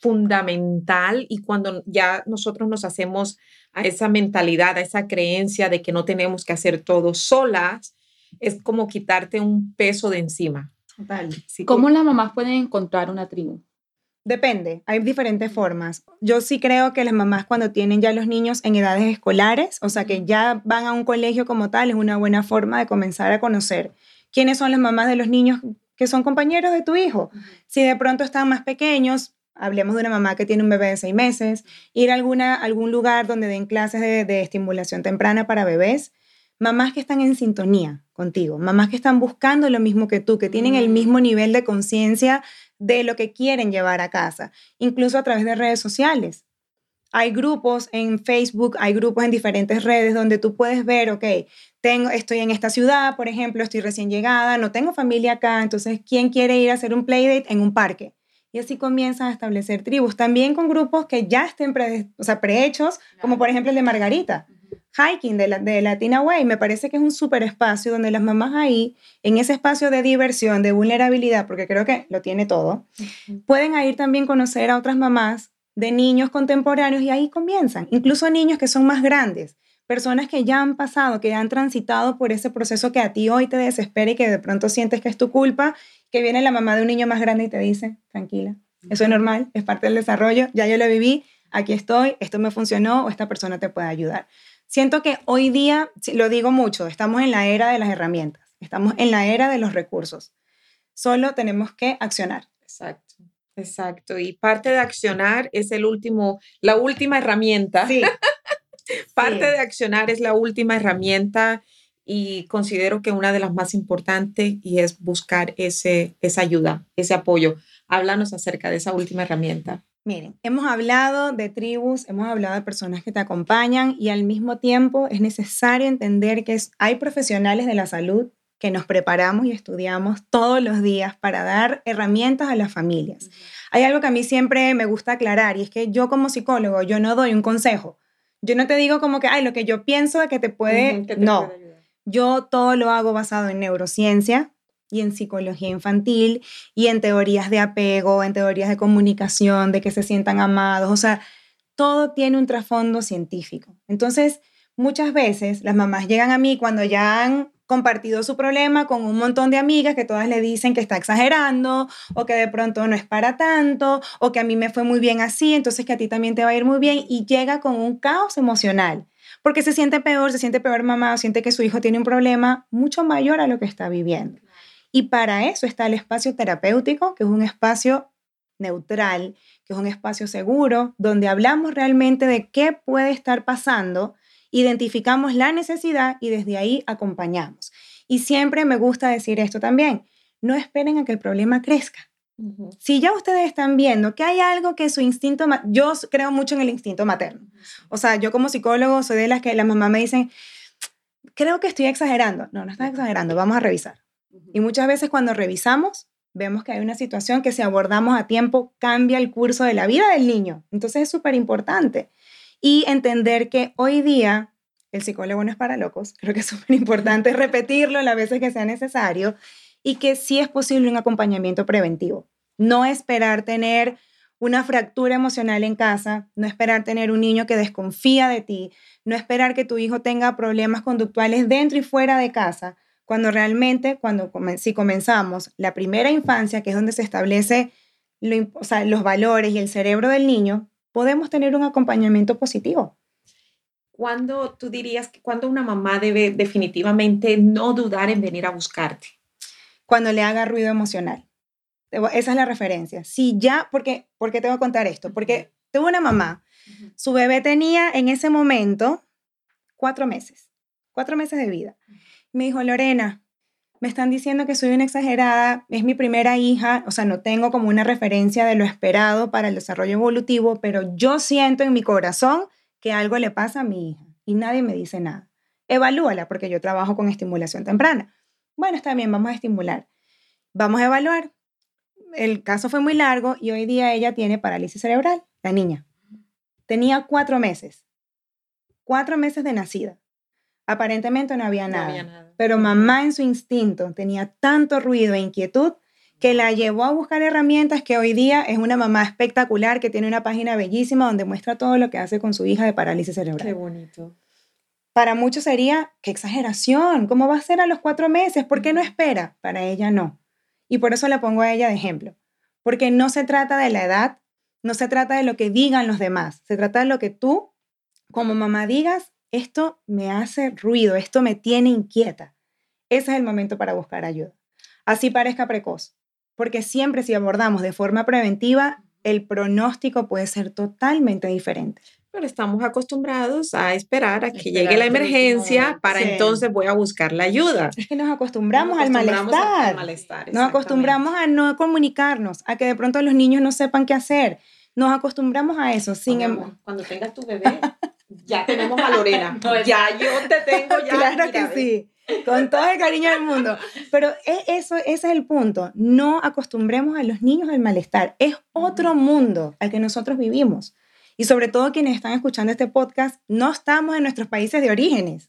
fundamental y cuando ya nosotros nos hacemos a esa mentalidad, a esa creencia de que no tenemos que hacer todo solas, es como quitarte un peso de encima. Total. ¿Cómo las mamás pueden encontrar una tribu? Depende, hay diferentes formas. Yo sí creo que las mamás cuando tienen ya los niños en edades escolares, o sea que ya van a un colegio como tal, es una buena forma de comenzar a conocer quiénes son las mamás de los niños que son compañeros de tu hijo. Si de pronto están más pequeños, hablemos de una mamá que tiene un bebé de seis meses, ir a alguna, algún lugar donde den clases de, de estimulación temprana para bebés, mamás que están en sintonía contigo, mamás que están buscando lo mismo que tú, que tienen el mismo nivel de conciencia de lo que quieren llevar a casa, incluso a través de redes sociales. Hay grupos en Facebook, hay grupos en diferentes redes donde tú puedes ver, ok, tengo, estoy en esta ciudad, por ejemplo, estoy recién llegada, no tengo familia acá, entonces, ¿quién quiere ir a hacer un playdate en un parque? Y así comienzan a establecer tribus, también con grupos que ya estén o sea, prehechos, como por ejemplo el de Margarita hiking de, la, de Latina Way. Me parece que es un súper espacio donde las mamás ahí, en ese espacio de diversión, de vulnerabilidad, porque creo que lo tiene todo, pueden ir también conocer a otras mamás de niños contemporáneos y ahí comienzan, incluso niños que son más grandes, personas que ya han pasado, que ya han transitado por ese proceso que a ti hoy te desespera y que de pronto sientes que es tu culpa, que viene la mamá de un niño más grande y te dice, tranquila, eso es normal, es parte del desarrollo, ya yo lo viví, aquí estoy, esto me funcionó o esta persona te puede ayudar. Siento que hoy día, lo digo mucho, estamos en la era de las herramientas, estamos en la era de los recursos. Solo tenemos que accionar. Exacto. Exacto. Y parte de accionar es el último, la última herramienta. Sí. parte de accionar es la última herramienta y considero que una de las más importantes y es buscar ese, esa ayuda, ese apoyo. Háblanos acerca de esa última herramienta. Miren, hemos hablado de tribus, hemos hablado de personas que te acompañan y al mismo tiempo es necesario entender que hay profesionales de la salud que nos preparamos y estudiamos todos los días para dar herramientas a las familias. Hay algo que a mí siempre me gusta aclarar y es que yo como psicólogo, yo no doy un consejo, Yo no te digo como que, ay, lo que yo pienso de que te puede... no, yo todo lo hago basado en neurociencia y en psicología infantil y en teorías de apego, en teorías de comunicación, de que se sientan amados. O sea, todo tiene un trasfondo científico. Entonces, muchas veces las mamás llegan a mí cuando ya han compartido su problema con un montón de amigas que todas le dicen que está exagerando o que de pronto no es para tanto o que a mí me fue muy bien así, entonces que a ti también te va a ir muy bien y llega con un caos emocional porque se siente peor, se siente peor mamá, o siente que su hijo tiene un problema mucho mayor a lo que está viviendo. Y para eso está el espacio terapéutico, que es un espacio neutral, que es un espacio seguro, donde hablamos realmente de qué puede estar pasando identificamos la necesidad y desde ahí acompañamos. Y siempre me gusta decir esto también, no esperen a que el problema crezca. Si ya ustedes están viendo que hay algo que su instinto, yo creo mucho en el instinto materno. O sea, yo como psicólogo soy de las que la mamá me dicen, creo que estoy exagerando. No, no estás exagerando, vamos a revisar. Y muchas veces cuando revisamos, vemos que hay una situación que si abordamos a tiempo cambia el curso de la vida del niño. Entonces es súper importante y entender que hoy día el psicólogo no es para locos, creo que es súper importante repetirlo las veces que sea necesario y que sí es posible un acompañamiento preventivo. No esperar tener una fractura emocional en casa, no esperar tener un niño que desconfía de ti, no esperar que tu hijo tenga problemas conductuales dentro y fuera de casa, cuando realmente, cuando si comenzamos la primera infancia, que es donde se establece los valores y el cerebro del niño, podemos tener un acompañamiento positivo. ¿Cuándo tú dirías que cuando una mamá debe definitivamente no dudar en venir a buscarte? Cuando le haga ruido emocional. Esa es la referencia. Si ya, porque, ¿por qué te voy a contar esto? Porque tuve una mamá, su bebé tenía en ese momento cuatro meses, cuatro meses de vida. Me dijo, Lorena, me están diciendo que soy una exagerada, es mi primera hija, o sea, no tengo como una referencia de lo esperado para el desarrollo evolutivo, pero yo siento en mi corazón que algo le pasa a mi hija y nadie me dice nada. Evalúala porque yo trabajo con estimulación temprana. Bueno, está bien, vamos a estimular. Vamos a evaluar. El caso fue muy largo y hoy día ella tiene parálisis cerebral, la niña. Tenía cuatro meses. Cuatro meses de nacida. Aparentemente no había, nada, pero mamá en su instinto tenía tanto ruido e inquietud que la llevó a buscar herramientas que hoy día es una mamá espectacular que tiene una página bellísima donde muestra todo lo que hace con su hija de parálisis cerebral. Qué bonito. Para muchos sería, qué exageración, ¿cómo va a ser a los cuatro meses? ¿Por qué no espera? Para ella no. Y por eso la pongo a ella de ejemplo. Porque no se trata de la edad, no se trata de lo que digan los demás, se trata de lo que tú como mamá digas esto me hace ruido, esto me tiene inquieta. Ese es el momento para buscar ayuda. Así parezca precoz, porque siempre si abordamos de forma preventiva, el pronóstico puede ser totalmente diferente. Pero estamos acostumbrados a esperar a que llegue la emergencia para entonces voy a buscar la ayuda. Es que nos acostumbramos, al malestar. nos acostumbramos a no comunicarnos, a que de pronto los niños no sepan qué hacer. Nos acostumbramos a eso. Sin em cuando tengas tu bebé, ya tenemos a Lorena. ya yo te tengo ya. Claro que sí. Con todo el cariño del mundo. Pero e, eso, ese es el punto. No acostumbremos a los niños al malestar. Es otro mundo al que nosotros vivimos. Y sobre todo quienes están escuchando este podcast, no estamos en nuestros países de orígenes.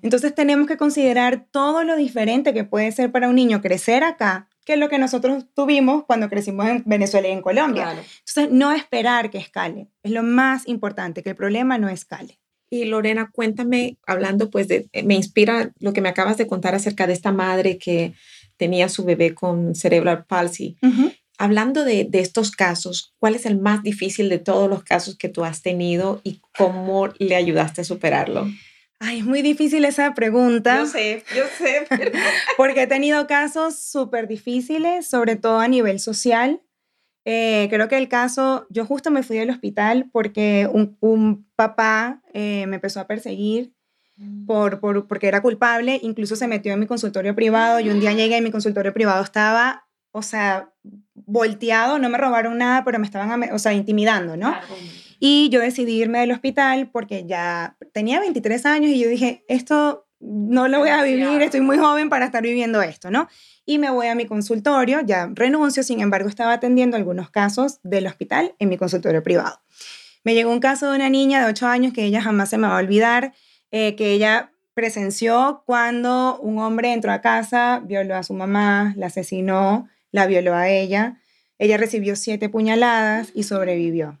Entonces tenemos que considerar todo lo diferente que puede ser para un niño crecer acá que es lo que nosotros tuvimos cuando crecimos en Venezuela y en Colombia. Entonces, no esperar que escale, es lo más importante, que el problema no escale. Y Lorena, cuéntame, hablando pues de, eh, me inspira lo que me acabas de contar acerca de esta madre que tenía su bebé con cerebral palsy. Hablando de, de, estos casos, ¿cuál es el más difícil de todos los casos que tú has tenido y cómo le ayudaste a superarlo? Ay, es muy difícil esa pregunta. Yo sé, yo sé. porque he tenido casos súper difíciles, sobre todo a nivel social. Eh, creo que el caso, yo justo me fui del hospital porque un, un papá eh, me empezó a perseguir mm. por, por, porque era culpable, incluso se metió en mi consultorio privado y un día llegué y mi consultorio privado estaba, o sea, volteado, no me robaron nada, pero me estaban, o sea, intimidando, ¿no? Y yo decidí irme del hospital porque ya tenía 23 años y yo dije, esto no lo voy a vivir, estoy muy joven para estar viviendo esto, ¿no? Y me voy a mi consultorio, ya renuncio, sin embargo estaba atendiendo algunos casos del hospital en mi consultorio privado. Me llegó un caso de una niña de 8 años que ella jamás se me va a olvidar, eh, que ella presenció cuando un hombre entró a casa, violó a su mamá, la asesinó, la violó a ella. Ella recibió siete puñaladas y sobrevivió.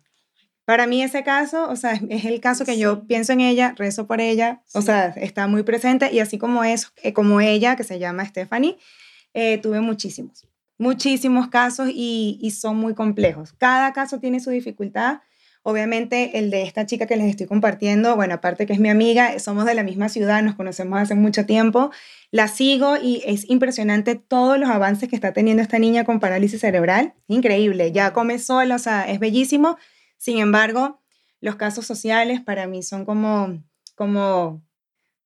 Para mí ese caso, o sea, es el caso que yo pienso en ella, rezo por ella, o sea, está muy presente y así como es, eh, como ella, que se llama Stephanie, eh, tuve muchísimos, muchísimos casos y, y son muy complejos. Cada caso tiene su dificultad Obviamente el de esta chica que les estoy compartiendo, bueno, aparte que es mi amiga, somos de la misma ciudad, nos conocemos hace mucho tiempo, la sigo y es impresionante todos los avances que está teniendo esta niña con parálisis cerebral. Increíble, ya come sola, o sea, es bellísimo. Sin embargo, los casos sociales para mí son como, como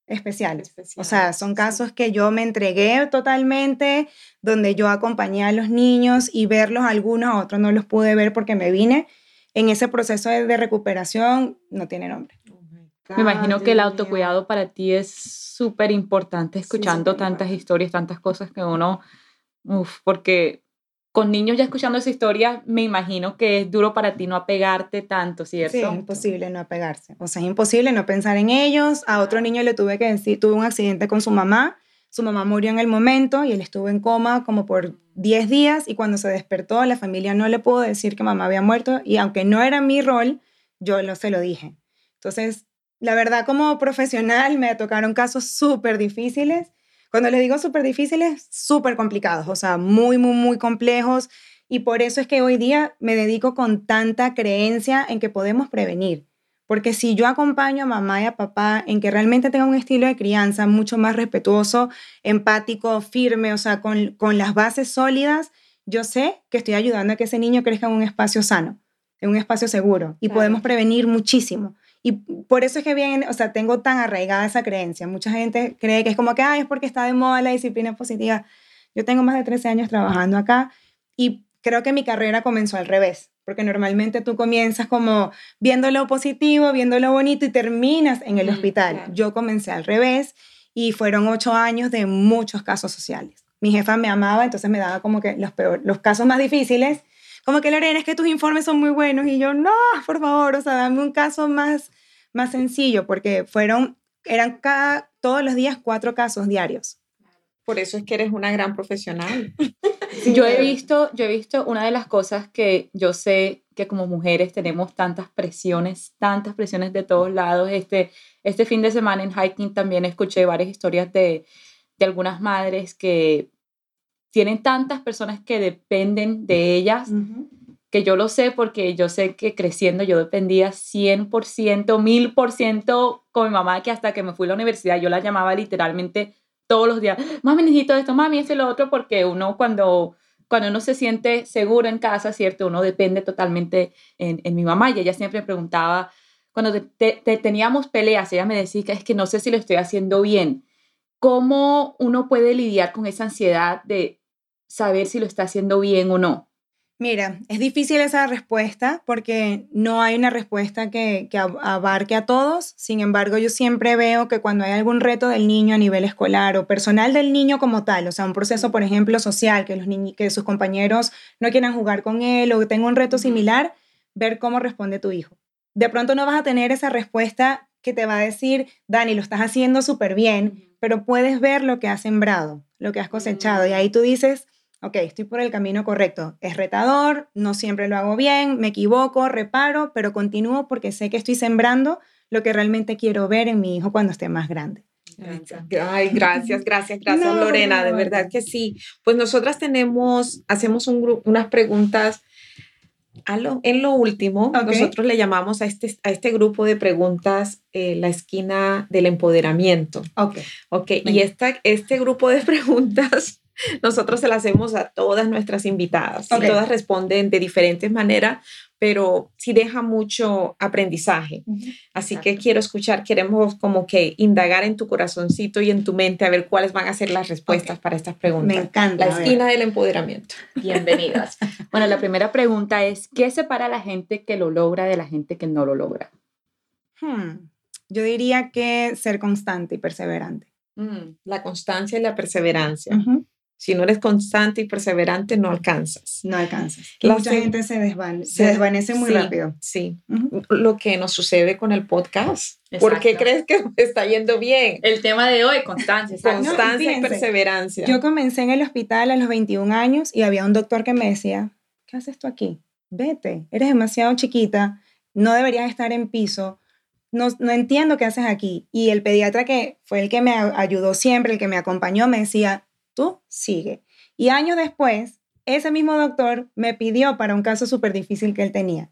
especiales. O sea, son casos que yo me entregué totalmente, donde yo acompañé a los niños y verlos algunos, a otros no los pude ver porque me vine en ese proceso de, recuperación no tiene nombre. Oh Me imagino que el autocuidado para ti es súper importante escuchando tantas historias, tantas cosas que uno, uf, porque con niños ya escuchando esa historia, me imagino que es duro para ti no apegarte tanto, ¿cierto? Sí, es imposible no apegarse. O sea, es imposible no pensar en ellos. A otro niño le tuve que decir, tuve un accidente con su mamá su mamá murió en el momento y él estuvo en coma como por 10 días y cuando se despertó la familia no le pudo decir que mamá había muerto y aunque no era mi rol, yo lo, se lo dije. Entonces, la verdad como profesional me tocaron casos súper difíciles. Cuando les digo súper difíciles, súper complicados, o sea, muy, muy, muy complejos. Y por eso es que hoy día me dedico con tanta creencia en que podemos prevenir. Porque si yo acompaño a mamá y a papá en que realmente tengan un estilo de crianza mucho más respetuoso, empático, firme, o sea, con, con las bases sólidas, yo sé que estoy ayudando a que ese niño crezca en un espacio sano, en un espacio seguro, y podemos prevenir muchísimo. Y por eso es que bien, o sea, tengo tan arraigada esa creencia. Mucha gente cree que es como que, ay, es porque está de moda la disciplina positiva. Yo tengo más de 13 años trabajando acá y creo que mi carrera comenzó al revés porque normalmente tú comienzas como viendo lo positivo, viendo lo bonito y terminas en el hospital. Yo comencé al revés y fueron ocho años de muchos casos sociales. Mi jefa me amaba, entonces me daba como que los, peor, los casos más difíciles, como que Lorena, es que tus informes son muy buenos y yo, no, por favor, o sea, dame un caso más, más sencillo, porque fueron, eran cada, todos los días cuatro casos diarios. Por eso es que eres una gran profesional. yo he visto, yo he visto una de las cosas que yo sé que como mujeres tenemos tantas presiones, tantas presiones de todos lados. Este, este fin de semana en hiking también escuché varias historias de, de algunas madres que tienen tantas personas que dependen de ellas, que yo lo sé porque yo sé que creciendo yo dependía 100%, 1000% con mi mamá, que hasta que me fui a la universidad yo la llamaba literalmente todos los días, mami, necesito esto, mami, esto y lo otro, porque uno cuando, cuando uno se siente seguro en casa, ¿cierto? Uno depende totalmente en, en mi mamá y ella siempre me preguntaba, cuando teníamos peleas, ella me decía que es que no sé si lo estoy haciendo bien. ¿Cómo uno puede lidiar con esa ansiedad de saber si lo está haciendo bien o no? Mira, es difícil esa respuesta porque no hay una respuesta que, abarque a todos. Sin embargo, yo siempre veo que cuando hay algún reto del niño a nivel escolar o personal del niño como tal, o sea, un proceso, por ejemplo, social, que, los que sus compañeros no quieran jugar con él o que tenga un reto similar, ver cómo responde tu hijo. De pronto no vas a tener esa respuesta que te va a decir, Dani, lo estás haciendo súper bien, pero puedes ver lo que has sembrado, lo que has cosechado. Y ahí tú dices, ok, estoy por el camino correcto. Es retador, no siempre lo hago bien, me equivoco, reparo, pero continúo porque sé que estoy sembrando lo que realmente quiero ver en mi hijo cuando esté más grande. Gracias. Ay, gracias, gracias, gracias Lorena, de verdad que sí. Pues nosotras tenemos, hacemos un grupo, unas preguntas. en lo último, nosotros le llamamos a este, a este grupo de preguntas eh, la esquina del empoderamiento. Ok. Ok, y esta, este grupo de preguntas nosotros se la hacemos a todas nuestras invitadas y todas responden de diferentes maneras, pero sí deja mucho aprendizaje. Así que quiero escuchar, queremos como que indagar en tu corazoncito y en tu mente a ver cuáles van a ser las respuestas para estas preguntas. Me encanta. La esquina del empoderamiento. Bienvenidas. bueno, la primera pregunta es, ¿qué separa a la gente que lo logra de la gente que no lo logra? Hmm. Yo diría que ser constante y perseverante. Mm, la constancia y la perseverancia. Si no eres constante y perseverante, no alcanzas. No alcanzas. mucha gente se, desvanece, se desvanece muy rápido. Sí. Lo que nos sucede con el podcast. ¿Por qué crees que está yendo bien? El tema de hoy, constancia. Constancia y perseverancia. Yo comencé en el hospital a los 21 años y había un doctor que me decía, ¿qué haces tú aquí? Vete, eres demasiado chiquita, no deberías estar en piso, no, no entiendo qué haces aquí. Y el pediatra que fue el que me ayudó siempre, el que me acompañó, me decía, tú sigue. Y años después, ese mismo doctor me pidió para un caso súper difícil que él tenía.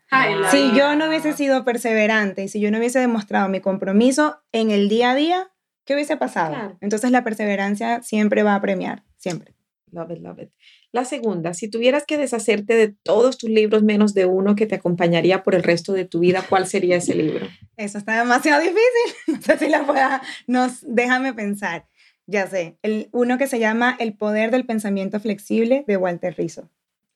si yo no hubiese sido perseverante y si yo no hubiese demostrado mi compromiso en el día a día, ¿qué hubiese pasado? Entonces la perseverancia siempre va a premiar, siempre. Love it, love it. La segunda, si tuvieras que deshacerte de todos tus libros menos de uno que te acompañaría por el resto de tu vida, ¿cuál sería ese libro? Eso está demasiado difícil. No sé si la pueda, nos, déjame pensar. Ya sé, el, uno que se llama El poder del pensamiento flexible de Walter Rizzo.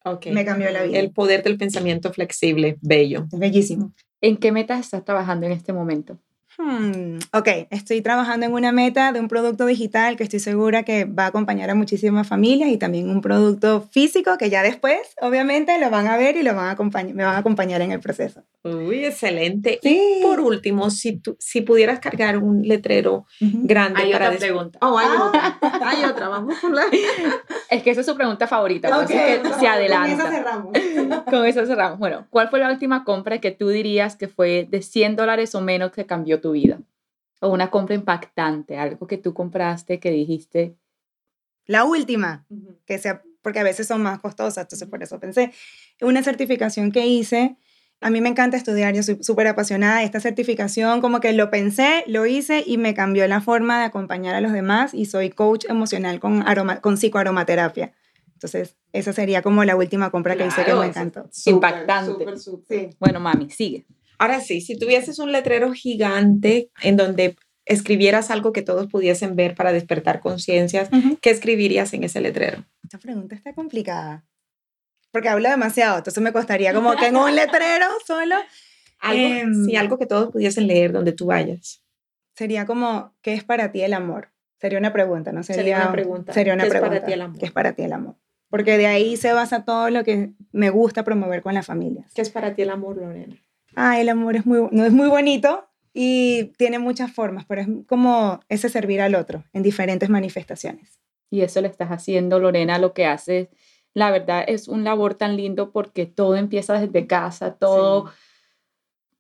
Okay. Me cambió la vida. El poder del pensamiento flexible, bello. bellísimo. ¿En qué metas estás trabajando en este momento? Hmm, ok, estoy trabajando en una meta de un producto digital que estoy segura que va a acompañar a muchísimas familias y también un producto físico que ya después, obviamente, lo van a ver y lo van a acompañar, me van a acompañar en el proceso. Uy, excelente. Y por último, si, tú, si pudieras cargar un letrero grande hay Otra pregunta. Oh, hay ah. otra. Hay otra, vamos con la... Es que esa es su pregunta favorita, así que se adelanta. Con eso cerramos. con eso cerramos. Bueno, ¿cuál fue la última compra que tú dirías que fue de 100 dólares o menos que cambió tu vida? O una compra impactante, algo que tú compraste que dijiste. La última, que sea, porque a veces son más costosas, entonces por eso pensé, una certificación que hice a mí me encanta estudiar, yo soy súper apasionada. Esta certificación, como que lo pensé, lo hice y me cambió la forma de acompañar a los demás y soy coach emocional con, aroma, con psicoaromaterapia. Entonces, esa sería como la última compra que hice que me encantó. Impactante. sí. Bueno, mami, sigue. Ahora sí, si tuvieses un letrero gigante en donde escribieras algo que todos pudiesen ver para despertar conciencias, ¿qué escribirías en ese letrero? Esta pregunta está complicada porque hablo demasiado, entonces me costaría como que en un letrero solo. Algo, sí, em, algo que todos pudiesen leer donde tú vayas. Sería como, ¿qué es para ti el amor? Sería una pregunta, ¿no? Sería, una pregunta. Sería una ¿Qué pregunta. es para ti el amor? ¿Qué es para ti el amor? Porque de ahí se basa todo lo que me gusta promover con las familias. ¿Qué es para ti el amor, Lorena? Ah, el amor es muy, no es muy bonito y tiene muchas formas, pero es como ese servir al otro en diferentes manifestaciones. Y eso le estás haciendo, Lorena, lo que haces la verdad es un labor tan lindo porque todo empieza desde casa, todo,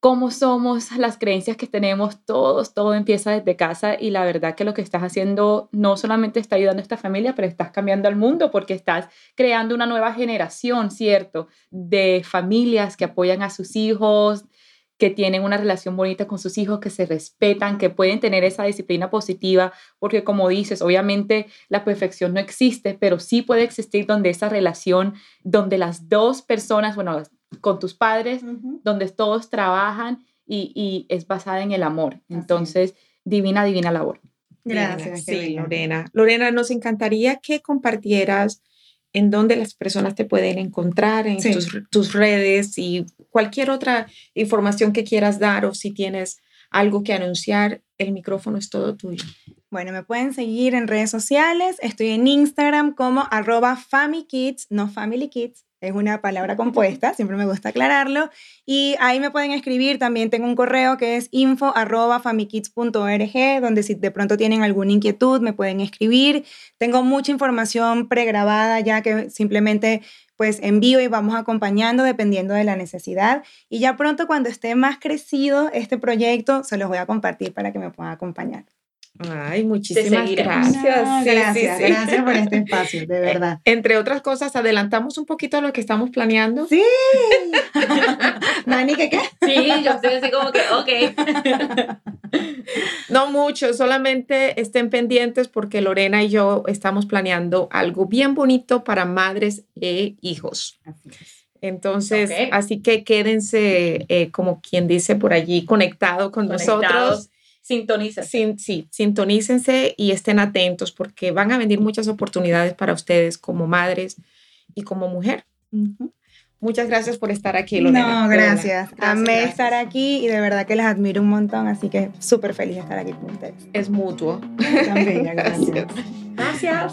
cómo somos, las creencias que tenemos, todos, todo empieza desde casa y la verdad que lo que estás haciendo no solamente está ayudando a esta familia, pero estás cambiando al mundo porque estás creando una nueva generación, ¿cierto? De familias que apoyan a sus hijos, que tienen una relación bonita con sus hijos, que se respetan, que pueden tener esa disciplina positiva, porque como dices, obviamente la perfección no existe, pero sí puede existir donde esa relación, donde las dos personas, bueno, con tus padres, donde todos trabajan y, es basada en el amor. Entonces, divina, divina labor. Gracias. Sí, Lorena. Lorena, nos encantaría que compartieras en dónde las personas te pueden encontrar, en tus, redes y cualquier otra información que quieras dar o si tienes algo que anunciar, el micrófono es todo tuyo. Bueno, me pueden seguir en redes sociales. Estoy en Instagram como arroba FamiKids, no Family Kids, es una palabra compuesta, siempre me gusta aclararlo. Y ahí me pueden escribir, también tengo un correo que es info.famikids.org, donde si de pronto tienen alguna inquietud me pueden escribir. Tengo mucha información pregrabada ya que simplemente pues envío y vamos acompañando dependiendo de la necesidad. Y ya pronto cuando esté más crecido este proyecto, se los voy a compartir para que me puedan acompañar. Ay, muchísimas gracias. gracias, gracias por este espacio, de verdad. Entre otras cosas, adelantamos un poquito lo que estamos planeando. Sí. Nani, ¿qué qué? Sí, yo estoy así como que, ok. no mucho, solamente estén pendientes porque Lorena y yo estamos planeando algo bien bonito para madres e hijos. Entonces, así que quédense, eh, como quien dice por allí, conectado con nosotros Sintonícense. sí, sintonícense y estén atentos porque van a venir muchas oportunidades para ustedes como madres y como mujer. Muchas gracias por estar aquí, Lorena. No, gracias. Amé estar aquí y de verdad que les admiro un montón, así que súper feliz de estar aquí con ustedes. Es mutuo. También, gracias. Gracias.